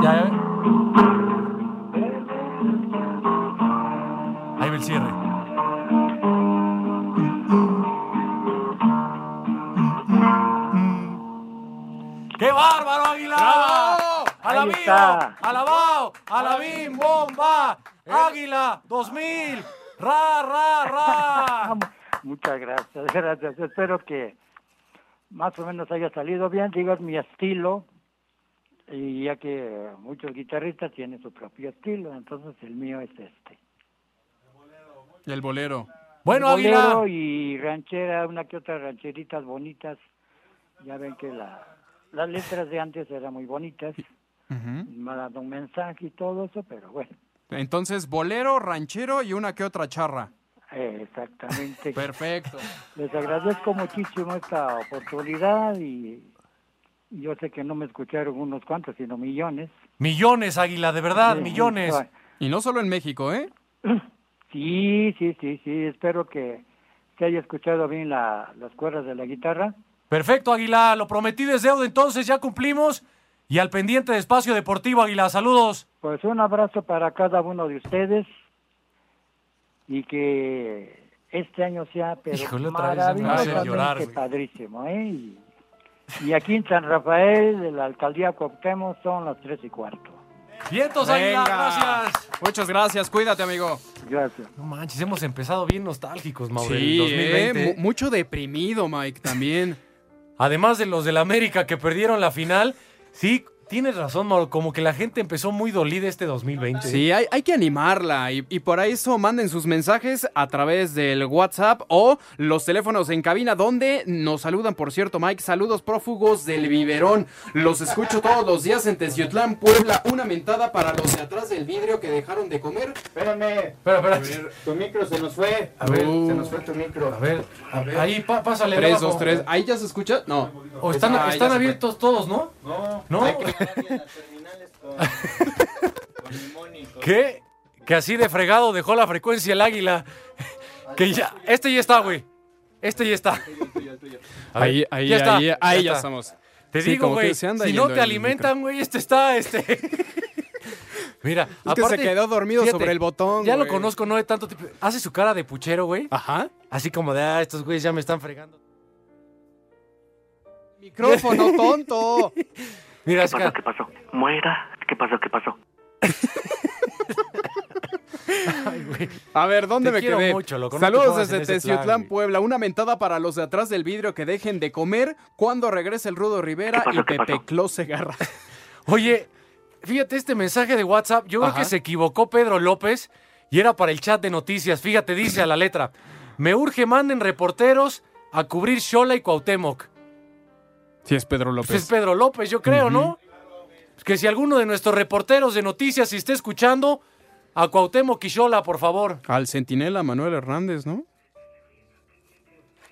B: Ya, ya. El cierre. ¡Qué bárbaro, Águila!
C: ¡Bravo!
B: ¡Alabío! ¡Alabao! ¡Alabim! ¡Bomba! ¡Águila! ¡2000! ¡Ra, ra, ra!
M: Muchas gracias, gracias. Espero que más o menos haya salido bien, digo, es mi estilo, y ya que muchos guitarristas tienen su propio estilo, entonces el mío es este.
C: El bolero.
B: Bueno,
M: Bolero
B: Águila.
M: y ranchera, una que otra rancheritas bonitas. Ya ven que la, las letras de antes eran muy bonitas, me ha dado un mensaje y todo eso, pero bueno,
C: Entonces, bolero, ranchero y una que otra charra.
M: eh, exactamente.
C: Perfecto.
M: Les agradezco muchísimo esta oportunidad y yo sé que no me escucharon unos cuantos, sino millones.
B: Millones, Águila, de verdad,
M: Sí,
B: millones.
C: Y no solo en México, ¿eh?
M: Sí, sí, sí, sí, espero que se haya escuchado bien la, las cuerdas de la guitarra.
B: Perfecto, Águila. Lo prometí desde deuda, entonces ya cumplimos. Y al pendiente de Espacio Deportivo, Águila. Saludos.
M: Pues un abrazo para cada uno de ustedes y que este año sea pero
B: Híjole, llorar, güey.
M: padrísimo, ¿eh? Y, y aquí en San Rafael, de la alcaldía Cuauhtémoc, son las tres y cuarto.
B: Vientos, Águila. Gracias.
C: Muchas gracias, cuídate, amigo.
M: Gracias.
B: No manches, hemos empezado bien nostálgicos, Mauro.
C: Sí,
B: el 2020.
C: eh, mu- mucho deprimido, Mike, también.
B: Además de los del América que perdieron la final, sí, tienes razón, Mauro. Como que la gente empezó muy dolida este 2020.
C: Sí, hay, hay que animarla y, y por eso manden sus mensajes a través del WhatsApp o los teléfonos en cabina donde nos saludan, por cierto, Mike. Saludos prófugos del biberón. Los escucho todos los días en Teciutlán, Puebla. Una mentada para los de atrás del vidrio que dejaron de comer.
L: Espérame.
B: Espera, espera.
L: Ver, tu micro se nos fue.
B: A ver.
L: se nos fue tu micro.
B: A ver, a ver. Ahí, pa- pásale.
C: 3,
B: abajo.
C: 2, 3. ¿Ahí ya se escucha? No.
B: O están,
C: Ah,
B: están abiertos todos, ¿no?
L: No,
B: ¿No?
L: Hay que darle las terminales con, con limón y con-
B: ¿Qué? Que así de fregado dejó la frecuencia el águila. Que ya. Este ya está, güey. Este ya está.
C: Ahí, ahí,
B: ya está,
C: ahí, ahí ya estamos.
B: Te
C: Sí,
B: digo, güey. Si no te alimentan, güey, este está, este. Mira,
C: Es que se quedó dormido sobre el botón,
B: Ya lo conozco, no de tanto tiempo. Hace su cara de puchero, güey.
C: Ajá.
B: Así como de, ah, estos güeyes ya me están fregando.
C: Micrófono, tonto.
B: Mira,
E: ¿Qué pasó? ¿Qué pasó? ¿Muera? ¿Qué pasó? ¿Qué pasó?
C: A ver, ¿dónde
B: Te
C: me
B: quiero
C: quedé?
B: mucho,
C: Saludos desde
B: plan,
C: Teciutlán. Puebla. Una mentada para los de atrás del vidrio que dejen de comer cuando regrese el Rudo Rivera y
E: ¿Qué
C: Pepe
E: pasó?
C: Clos Segarra.
B: Oye, fíjate este mensaje de WhatsApp. Yo creo que se equivocó Pedro López y era para el chat de noticias. Fíjate, dice a la letra: Me urge, manden reporteros a cubrir Xola y Cuauhtémoc.
C: Sí, es Pedro López.
B: Pues es Pedro López, yo creo, ¿no? Que si alguno de nuestros reporteros de noticias si está escuchando, a Cuauhtémoc Xola, por favor.
C: Al centinela Manuel Hernández, ¿no?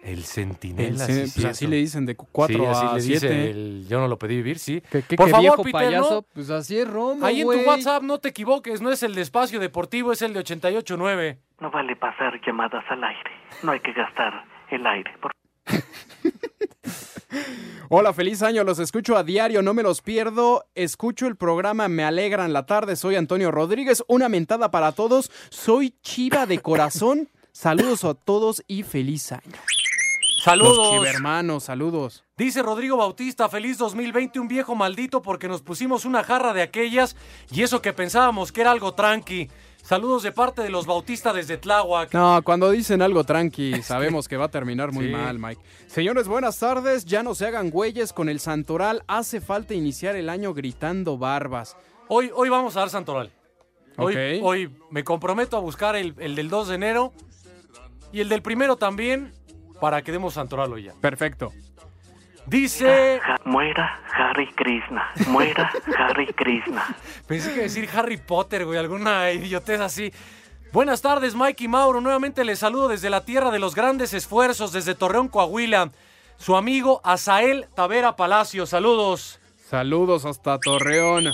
B: El
C: El
B: centinela.
C: ce-
B: sí,
C: pues así le dicen de 4
B: Sí, así
C: a
B: le dice
C: 7.
B: el Yo no lo pedí vivir, sí.
C: ¿Qué, qué,
B: por
C: qué
B: favor,
C: viejo
B: Peter,
C: payaso?
B: ¿no?
C: Pues así es Romo,
B: Ahí en tu WhatsApp no te equivoques, no es el de Espacio Deportivo, es el de 889.
E: No vale pasar llamadas al aire. No hay que gastar el aire. Por
C: Hola, feliz año, los escucho a diario, no me los pierdo. Escucho el programa Me Alegran la tarde, soy Antonio Rodríguez. Una mentada para todos, soy chiva de corazón. Saludos a todos y feliz año.
B: Saludos.
C: hermanos, saludos.
B: Dice Rodrigo Bautista, feliz 2020, un viejo maldito porque nos pusimos una jarra de aquellas y eso que pensábamos que era algo tranqui. Saludos de parte de los Bautista desde Tláhuac.
C: No, cuando dicen algo tranqui, sabemos que va a terminar muy
B: Sí.
C: mal, Mike. Señores, buenas tardes. Ya no se hagan güeyes con el Santoral. Hace falta iniciar el año gritando barbas.
B: Hoy, hoy vamos a dar Santoral. Hoy, hoy me comprometo a buscar el, el del 2 de enero y el del primero también para que demos Santoral hoy ya.
C: Perfecto.
B: Dice...
E: Ja- muera Harry Krishna. Muera Harry Krishna.
B: Pensé que decir Harry Potter, güey, alguna idiotez así. Buenas tardes, Mike y Mauro. Nuevamente les saludo desde la tierra de los grandes esfuerzos, desde Torreón, Coahuila. Su amigo Asael Tavera Palacio. Saludos.
C: Saludos hasta Torreón.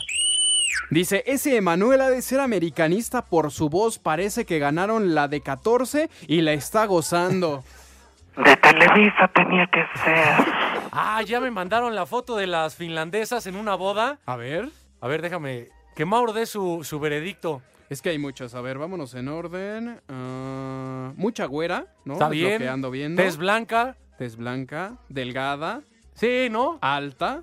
C: Dice, ese Emanuel ha de ser americanista por su voz. Parece que ganaron la de 14 y la está gozando.
E: De Televisa tenía que ser.
B: Ah, ya me mandaron la foto de las finlandesas en una boda.
C: A ver.
B: A ver, déjame que Mauro dé su, su veredicto.
C: Es que hay muchos. A ver, vámonos en orden. Ah, mucha güera, ¿no?
B: Está
C: Es
B: bien.
C: Lo que ando viendo.
B: Tez blanca.
C: Tez blanca. Delgada.
B: Sí, ¿no?
C: Alta.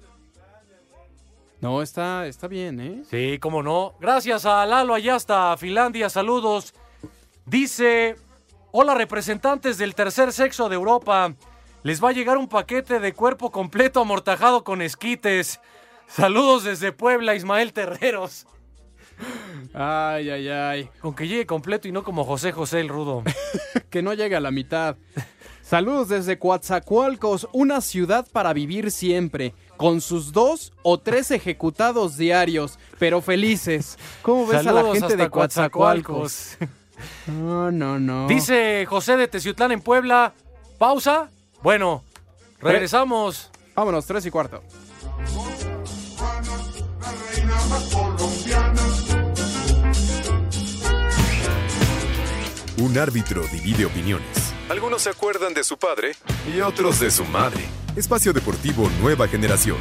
C: No, está, está bien, ¿eh?
B: Sí, cómo no. Gracias a Lalo allá hasta Finlandia. Saludos. Dice, hola representantes del tercer sexo de Europa. Les va a llegar un paquete de cuerpo completo amortajado con esquites. Saludos desde Puebla, Ismael Terreros.
C: Ay, ay, ay.
B: Con que llegue completo y no como José José el Rudo.
C: que no llega a la mitad. Saludos desde Coatzacoalcos, una ciudad para vivir siempre, con sus dos o tres ejecutados diarios, pero felices. ¿Cómo ves a la gente de Coatzacoalcos? No, no, no.
B: Dice José de Teciutlán en Puebla. Pausa. Bueno, regresamos.
C: Vámonos, tres y cuarto.
A: Un árbitro divide opiniones. Algunos se acuerdan de su padre y otros de su madre. Espacio Deportivo Nueva Generación.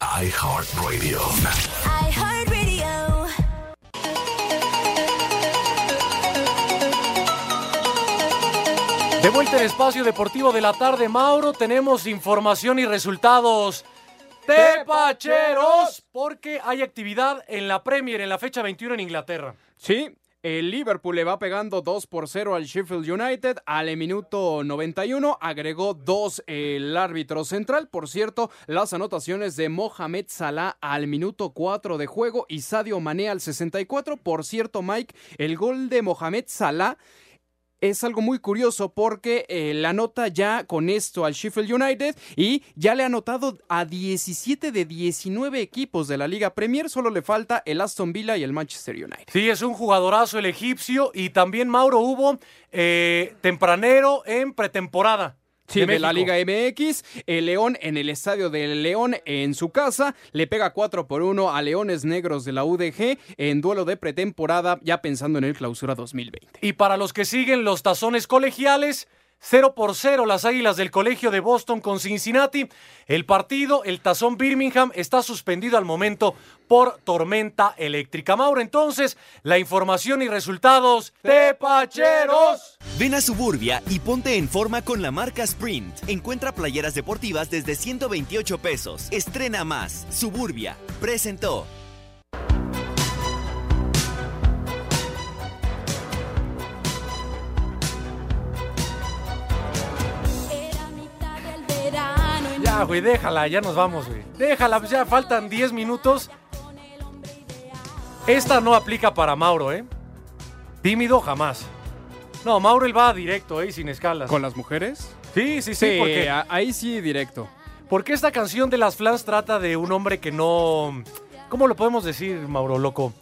J: iHeartRadio.
N: iHeartRadio.
B: De vuelta al espacio deportivo de la tarde, Mauro, tenemos información y resultados tepacheros porque hay actividad en la Premier en la fecha 21 en Inglaterra.
C: Sí, el Liverpool le va pegando 2 por 0 al Sheffield United. Al minuto 91 agregó 2 el árbitro central. Por cierto, las anotaciones de Mohamed Salah al minuto 4 de juego y Sadio Mané al 64. Por cierto, Mike, el gol de Mohamed Salah es algo muy curioso porque eh, la anota ya con esto al Sheffield United y ya le ha anotado a 17 de 19 equipos de la Liga Premier. Solo le falta el Aston Villa y el Manchester United.
B: Sí, es un jugadorazo el egipcio y también Mauro hubo eh, tempranero en pretemporada.
C: Sí, de, la
B: México.
C: Liga MX, el León en el estadio del León en su casa le pega 4 por 1 a Leones Negros de la UDG en duelo de pretemporada, ya pensando en el clausura 2020.
B: Y para los que siguen los tazones colegiales, 0 por 0 las Águilas del Colegio de Boston con Cincinnati. El partido, el tazón Birmingham, está suspendido al momento por tormenta eléctrica. Mauro, entonces, la información y resultados de Pacheros.
J: Ven a Suburbia y ponte en forma con la marca Sprint. Encuentra playeras deportivas desde 128 pesos. Estrena más. Suburbia. Presentó.
B: Ya, güey, déjala, ya nos vamos, güey. Déjala, pues ya faltan 10 minutos. Esta no aplica para Mauro, ¿eh? Tímido jamás. No, Mauro él va directo, ¿eh? Sin escalas.
C: ¿Con las mujeres?
B: Sí, sí, sí,
C: Sí,
B: porque...
C: a- ahí sí directo.
B: Porque esta canción de las Flans trata de un hombre que no... ¿Cómo lo podemos decir, Mauro, loco?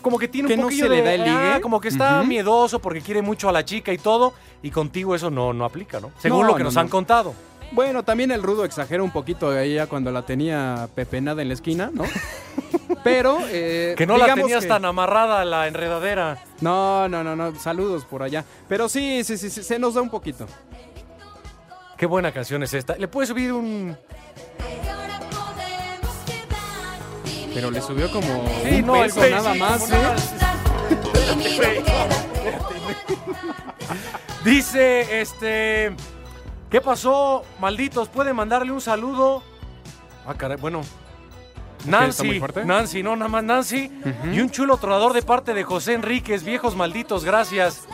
B: Como que tiene
C: ¿Que
B: un
C: no
B: poquillo
C: se le
B: de...
C: da el ligue?
B: ah, como que está miedoso porque quiere mucho a la chica y todo. Y contigo eso no, no aplica, ¿no? Según
C: No,
B: lo que
C: no,
B: nos
C: no.
B: han contado.
C: Bueno, también el rudo exagera un poquito de ella cuando la tenía pepenada en la esquina, ¿no? Pero. eh,
B: Que no la tenías
C: que-
B: tan amarrada a la enredadera.
C: No, no, no, no. Saludos por allá. Pero sí, sí, sí, sí, se nos da un poquito.
B: Qué buena canción es esta. ¿Le puedes subir un...?
C: Pero le subió como
B: Sí,
C: un
B: no,
C: peso nada más, ¿eh?
B: Dice, este... ¿Qué pasó, malditos? ¿Pueden mandarle un saludo? Ah, caray, bueno.
C: está
B: Nancy,
C: muy fuerte?
B: Nancy, no, nada más Nancy. Y un chulo tronador de parte de José Enríquez. Viejos malditos, gracias.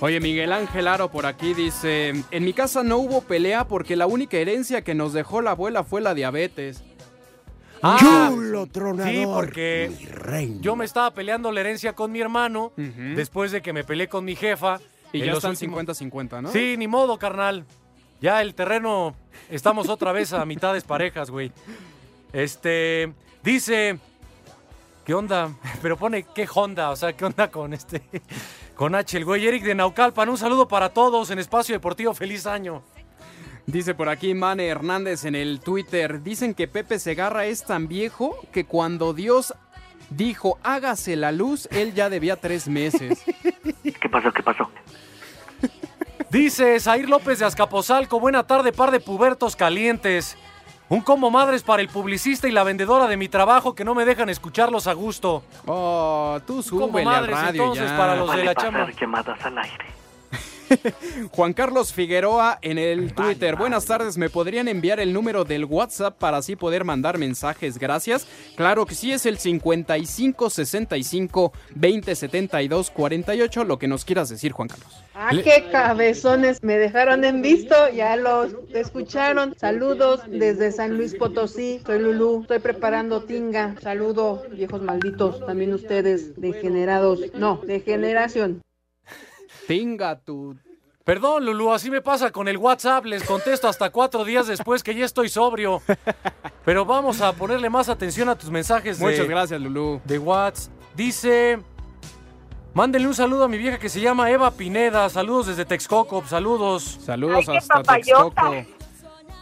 C: Oye, Miguel Ángel Aro por aquí dice, en mi casa no hubo pelea porque la única herencia que nos dejó la abuela fue la diabetes.
B: Ah,
O: Chulo tronador.
B: Sí, porque yo me estaba peleando la herencia con mi hermano después de que me peleé con mi jefa.
C: Y ya
B: los
C: están
B: últimos-
C: 50-50, ¿no?
B: Sí, ni modo, carnal. Ya el terreno, estamos otra vez a mitades parejas, güey. Este, dice, ¿qué onda? Pero pone, ¿qué Honda? O sea, ¿qué onda con este, con H, el güey? Eric de Naucalpan, un saludo para todos en Espacio Deportivo, feliz año.
C: Dice por aquí Mane Hernández en el Twitter, dicen que Pepe Segarra es tan viejo que cuando Dios dijo hágase la luz, él ya debía tres meses.
E: ¿Qué pasó? ¿Qué pasó?
B: Dice Zair López de Azcapotzalco, buena tarde, par de pubertos calientes. Un como madres para el publicista y la vendedora de mi trabajo que no me dejan escucharlos a gusto.
C: Oh, tú
B: Como
C: súbele al
B: madres,
C: radio
B: entonces,
C: ya.
B: para los de la chamba.
E: llamadas al aire.
C: Juan Carlos Figueroa en el Twitter. Buenas tardes, ¿me podrían enviar el número del WhatsApp para así poder mandar mensajes? Gracias. Claro que sí, es el 55 65 20 72 48, lo que nos quieras decir, Juan Carlos.
P: Ah, qué cabezones me dejaron en visto, ya los escucharon. Saludos desde San Luis Potosí, soy Lulú, estoy preparando tinga. Saludo, viejos malditos, también ustedes, degenerados, no, de
C: Tenga tu...
B: Perdón, Lulu, así me pasa con el WhatsApp. Les contesto hasta cuatro días después que ya estoy sobrio. Pero vamos a ponerle más atención a tus mensajes de,
C: Muchas gracias, Lulú.
B: de WhatsApp. Dice, mándenle un saludo a mi vieja que se llama Eva Pineda. Saludos desde Texcoco, saludos.
C: Saludos
K: Ay,
C: hasta
K: papayota.
C: Texcoco.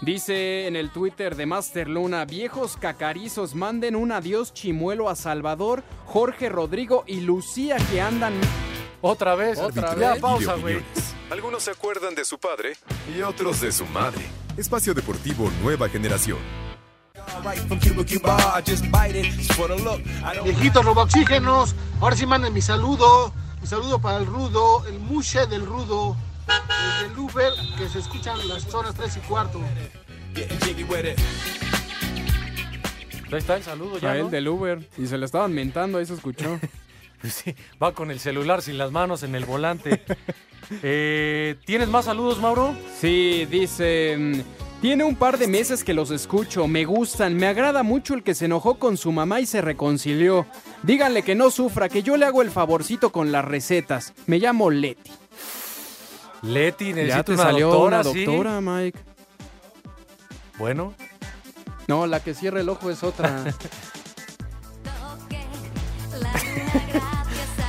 C: Dice en el Twitter de Master Luna, viejos cacarizos, manden un adiós chimuelo a Salvador, Jorge Rodrigo y Lucía que andan...
B: Otra vez,
C: Otra
B: ya
C: vez.
B: pausa, güey.
A: Algunos se acuerdan de su padre y otros de su madre. Espacio Deportivo Nueva Generación.
O: Viejitos roboxígenos, ahora sí manden mi saludo. Mi saludo para el rudo, el mushe del rudo, el del Uber, que se escuchan las zonas 3 y cuarto.
B: Ahí está el saludo ya,
C: A él
B: ¿no?
C: del Uber. Y se le estaban mentando, ahí se escuchó.
B: Sí, va con el celular sin las manos en el volante. Eh, ¿Tienes más saludos, Mauro?
C: Sí, dice... mm, Tiene un par de meses que los escucho, me gustan, me agrada mucho el que se enojó con su mamá y se reconcilió. Díganle que no sufra, que yo le hago el favorcito con las recetas. Me llamo Leti.
B: Leti,
C: Ya
B: necesito
C: te
B: una
C: salió
B: doctora,
C: una
B: ¿sí?
C: doctora, Mike.
B: Bueno,
C: No, la que cierra el ojo es otra.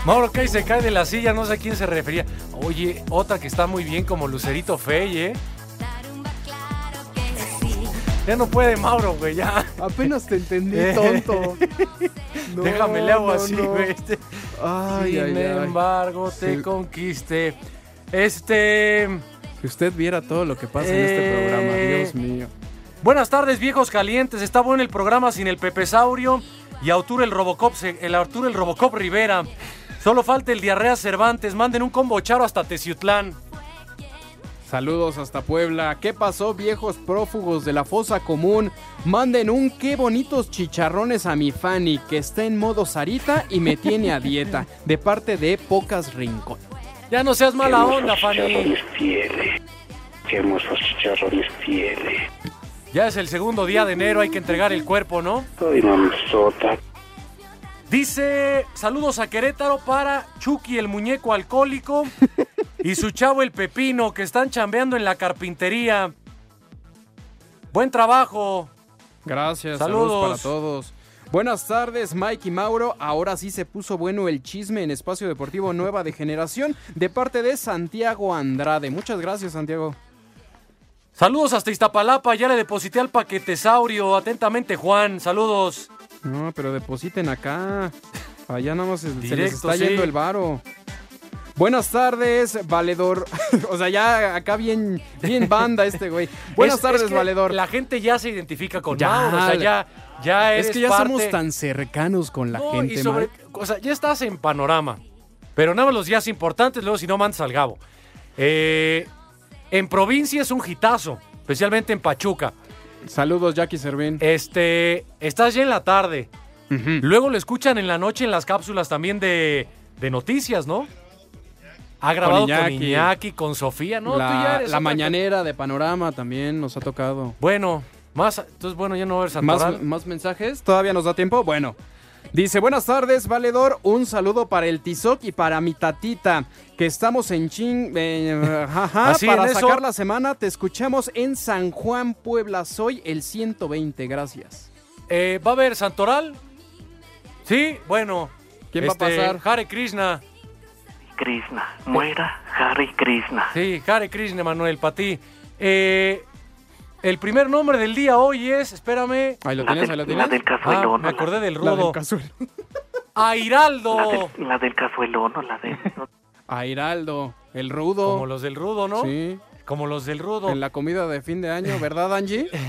B: Mauro Kay se cae de la silla, no sé a quién se refería. Oye, otra que está muy bien como Lucerito Fey, ¿eh? Ya no puede Mauro, güey, ya.
C: Apenas te entendí,
B: Eh.
C: tonto. No,
B: Déjame le hago
C: no,
B: así,
C: no.
B: güey. este.
C: Ay,
B: Sin
C: ay, ay.
B: embargo, te
C: Sí.
B: conquiste. Este.
C: Si usted viera todo lo que pasa en este
B: Eh,
C: programa, Dios mío.
B: Buenas tardes, viejos calientes. Está bueno el programa sin el Pepesaurio y Arturo el Robocop, el Arturo el Robocop Rivera. Solo falta el Diarrea Cervantes. Manden un combo charo hasta Teciutlán.
C: Saludos hasta Puebla. ¿Qué pasó, viejos prófugos de la fosa común? Manden un qué bonitos chicharrones a mi Fanny, que está en modo Sarita y me tiene a dieta, de parte de Pocas Rincón.
B: Ya no seas mala
H: Qué
B: onda,
H: hermosos
B: Fanny.
H: chicharrones tiene. Qué hermosos chicharrones tiene.
B: Ya es el segundo día de enero, hay que entregar el cuerpo, ¿no?
H: Ay, mamazota.
B: Dice, saludos a Querétaro para Chucky el muñeco alcohólico y su chavo el pepino que están chambeando en la carpintería. Buen trabajo.
C: Gracias,
B: Saludos.
C: saludos. para todos. Buenas tardes, Mike y Mauro. Ahora sí se puso bueno el chisme en Espacio Deportivo Nueva de Generación de parte de Santiago Andrade. Muchas gracias, Santiago.
B: Saludos hasta Iztapalapa, ya le deposité al paquetesaurio. Atentamente, Juan. Saludos.
C: No, pero depositen acá. Allá nada más se, se les está
B: sí.
C: yendo el varo. Buenas tardes, valedor. o sea, ya acá bien, bien banda este güey. Buenas
B: Es-
C: tardes,
B: es que
C: valedor.
B: La gente ya se identifica con
C: Ya,
B: Mauro, o sea, ya, ya eres
C: es que ya
B: parte-
C: somos tan cercanos con la
B: No,
C: gente,
B: y sobre, o sea, ya estás en panorama. Pero nada más los días importantes, luego si no mandas al Gabo. Eh, en provincia es un hitazo, especialmente en Pachuca.
C: Saludos, Jackie Servín.
B: Este, estás ya en la tarde. Luego lo escuchan en la noche en las cápsulas también de, de noticias, ¿no? Ha grabado con
C: Iñaki.
B: Iñaki, con, Sofía, ¿no? Tú ya
C: la
B: eres
C: la mañanera de Panorama también nos ha tocado.
B: Bueno, más, entonces bueno, ya no va a haber
C: ¿Más. ¿Más mensajes? ¿Todavía nos da tiempo? Bueno. Dice, buenas tardes, valedor. Un saludo para el Tizoc y para mi tatita, que estamos en ching... eh,
B: Así,
C: para
B: en eso.
C: sacar la semana, te escuchamos en San Juan, Puebla. Soy el 120, gracias.
B: Eh, ¿Va a haber Santoral? Sí, bueno.
C: ¿Quién va a
B: este,
C: pasar?
B: Hare Krishna.
E: Krishna, muera Hare Krishna.
B: Sí, Hare Krishna, Manuel, para ti. Eh, el primer nombre del día hoy es, espérame.
C: Ahí lo
E: La
C: tienes,
E: del-
C: ahí lo
E: la
C: tienes.
E: del cazuelón,
B: Ah, me
E: la-
B: acordé del
C: La del
B: rudo.
C: cazuelo.
B: Airaldo.
E: La del, la del cazuelón o la de...
C: Airaldo, el rudo.
B: Como los del rudo, ¿no?
C: Sí.
B: Como los del rudo.
C: En la comida de fin de año, ¿verdad, Angie?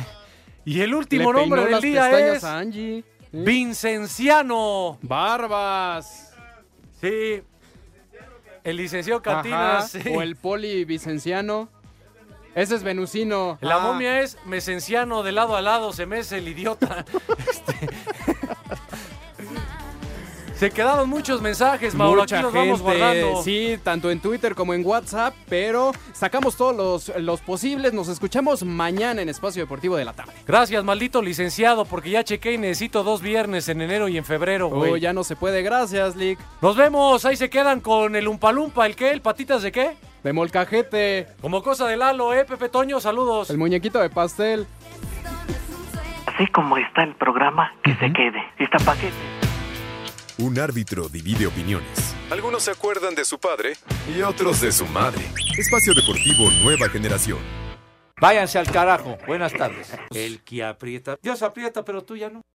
B: Y el último
C: Le
B: nombre
C: peinó
B: del
C: las
B: día es
C: a Angie. Sí.
B: Vincenciano.
C: Barbas.
B: Sí. El licenciado sí.
C: O el poli vicenciano. Ese es venusino.
B: La
C: Ah,
B: momia es mesenciano de lado a lado, se mece el idiota. Este. Se quedaron muchos mensajes, Mauro.
C: Mucha
B: aquí los vamos
C: gente,
B: guardando.
C: sí, tanto en Twitter como en WhatsApp, pero sacamos todos los, los posibles. Nos escuchamos mañana en Espacio Deportivo de la tarde.
B: Gracias, maldito licenciado, porque ya chequé y necesito dos viernes en enero y en febrero, güey.
C: Oh, ya no se puede, gracias, Lick.
B: Nos vemos, ahí se quedan con el Umpalumpa, ¿el qué? ¿El patitas de qué?
C: De molcajete,
B: Como cosa de Lalo, ¿eh, Pepe Toño? Saludos.
C: el muñequito de pastel.
E: Así como está el programa, que se quede. Está paquete.
A: Un árbitro divide opiniones. Algunos se acuerdan de su padre y otros de su madre. Espacio Deportivo Nueva Generación.
L: Váyanse al carajo. Buenas tardes. El que aprieta. Dios aprieta, pero tú ya no.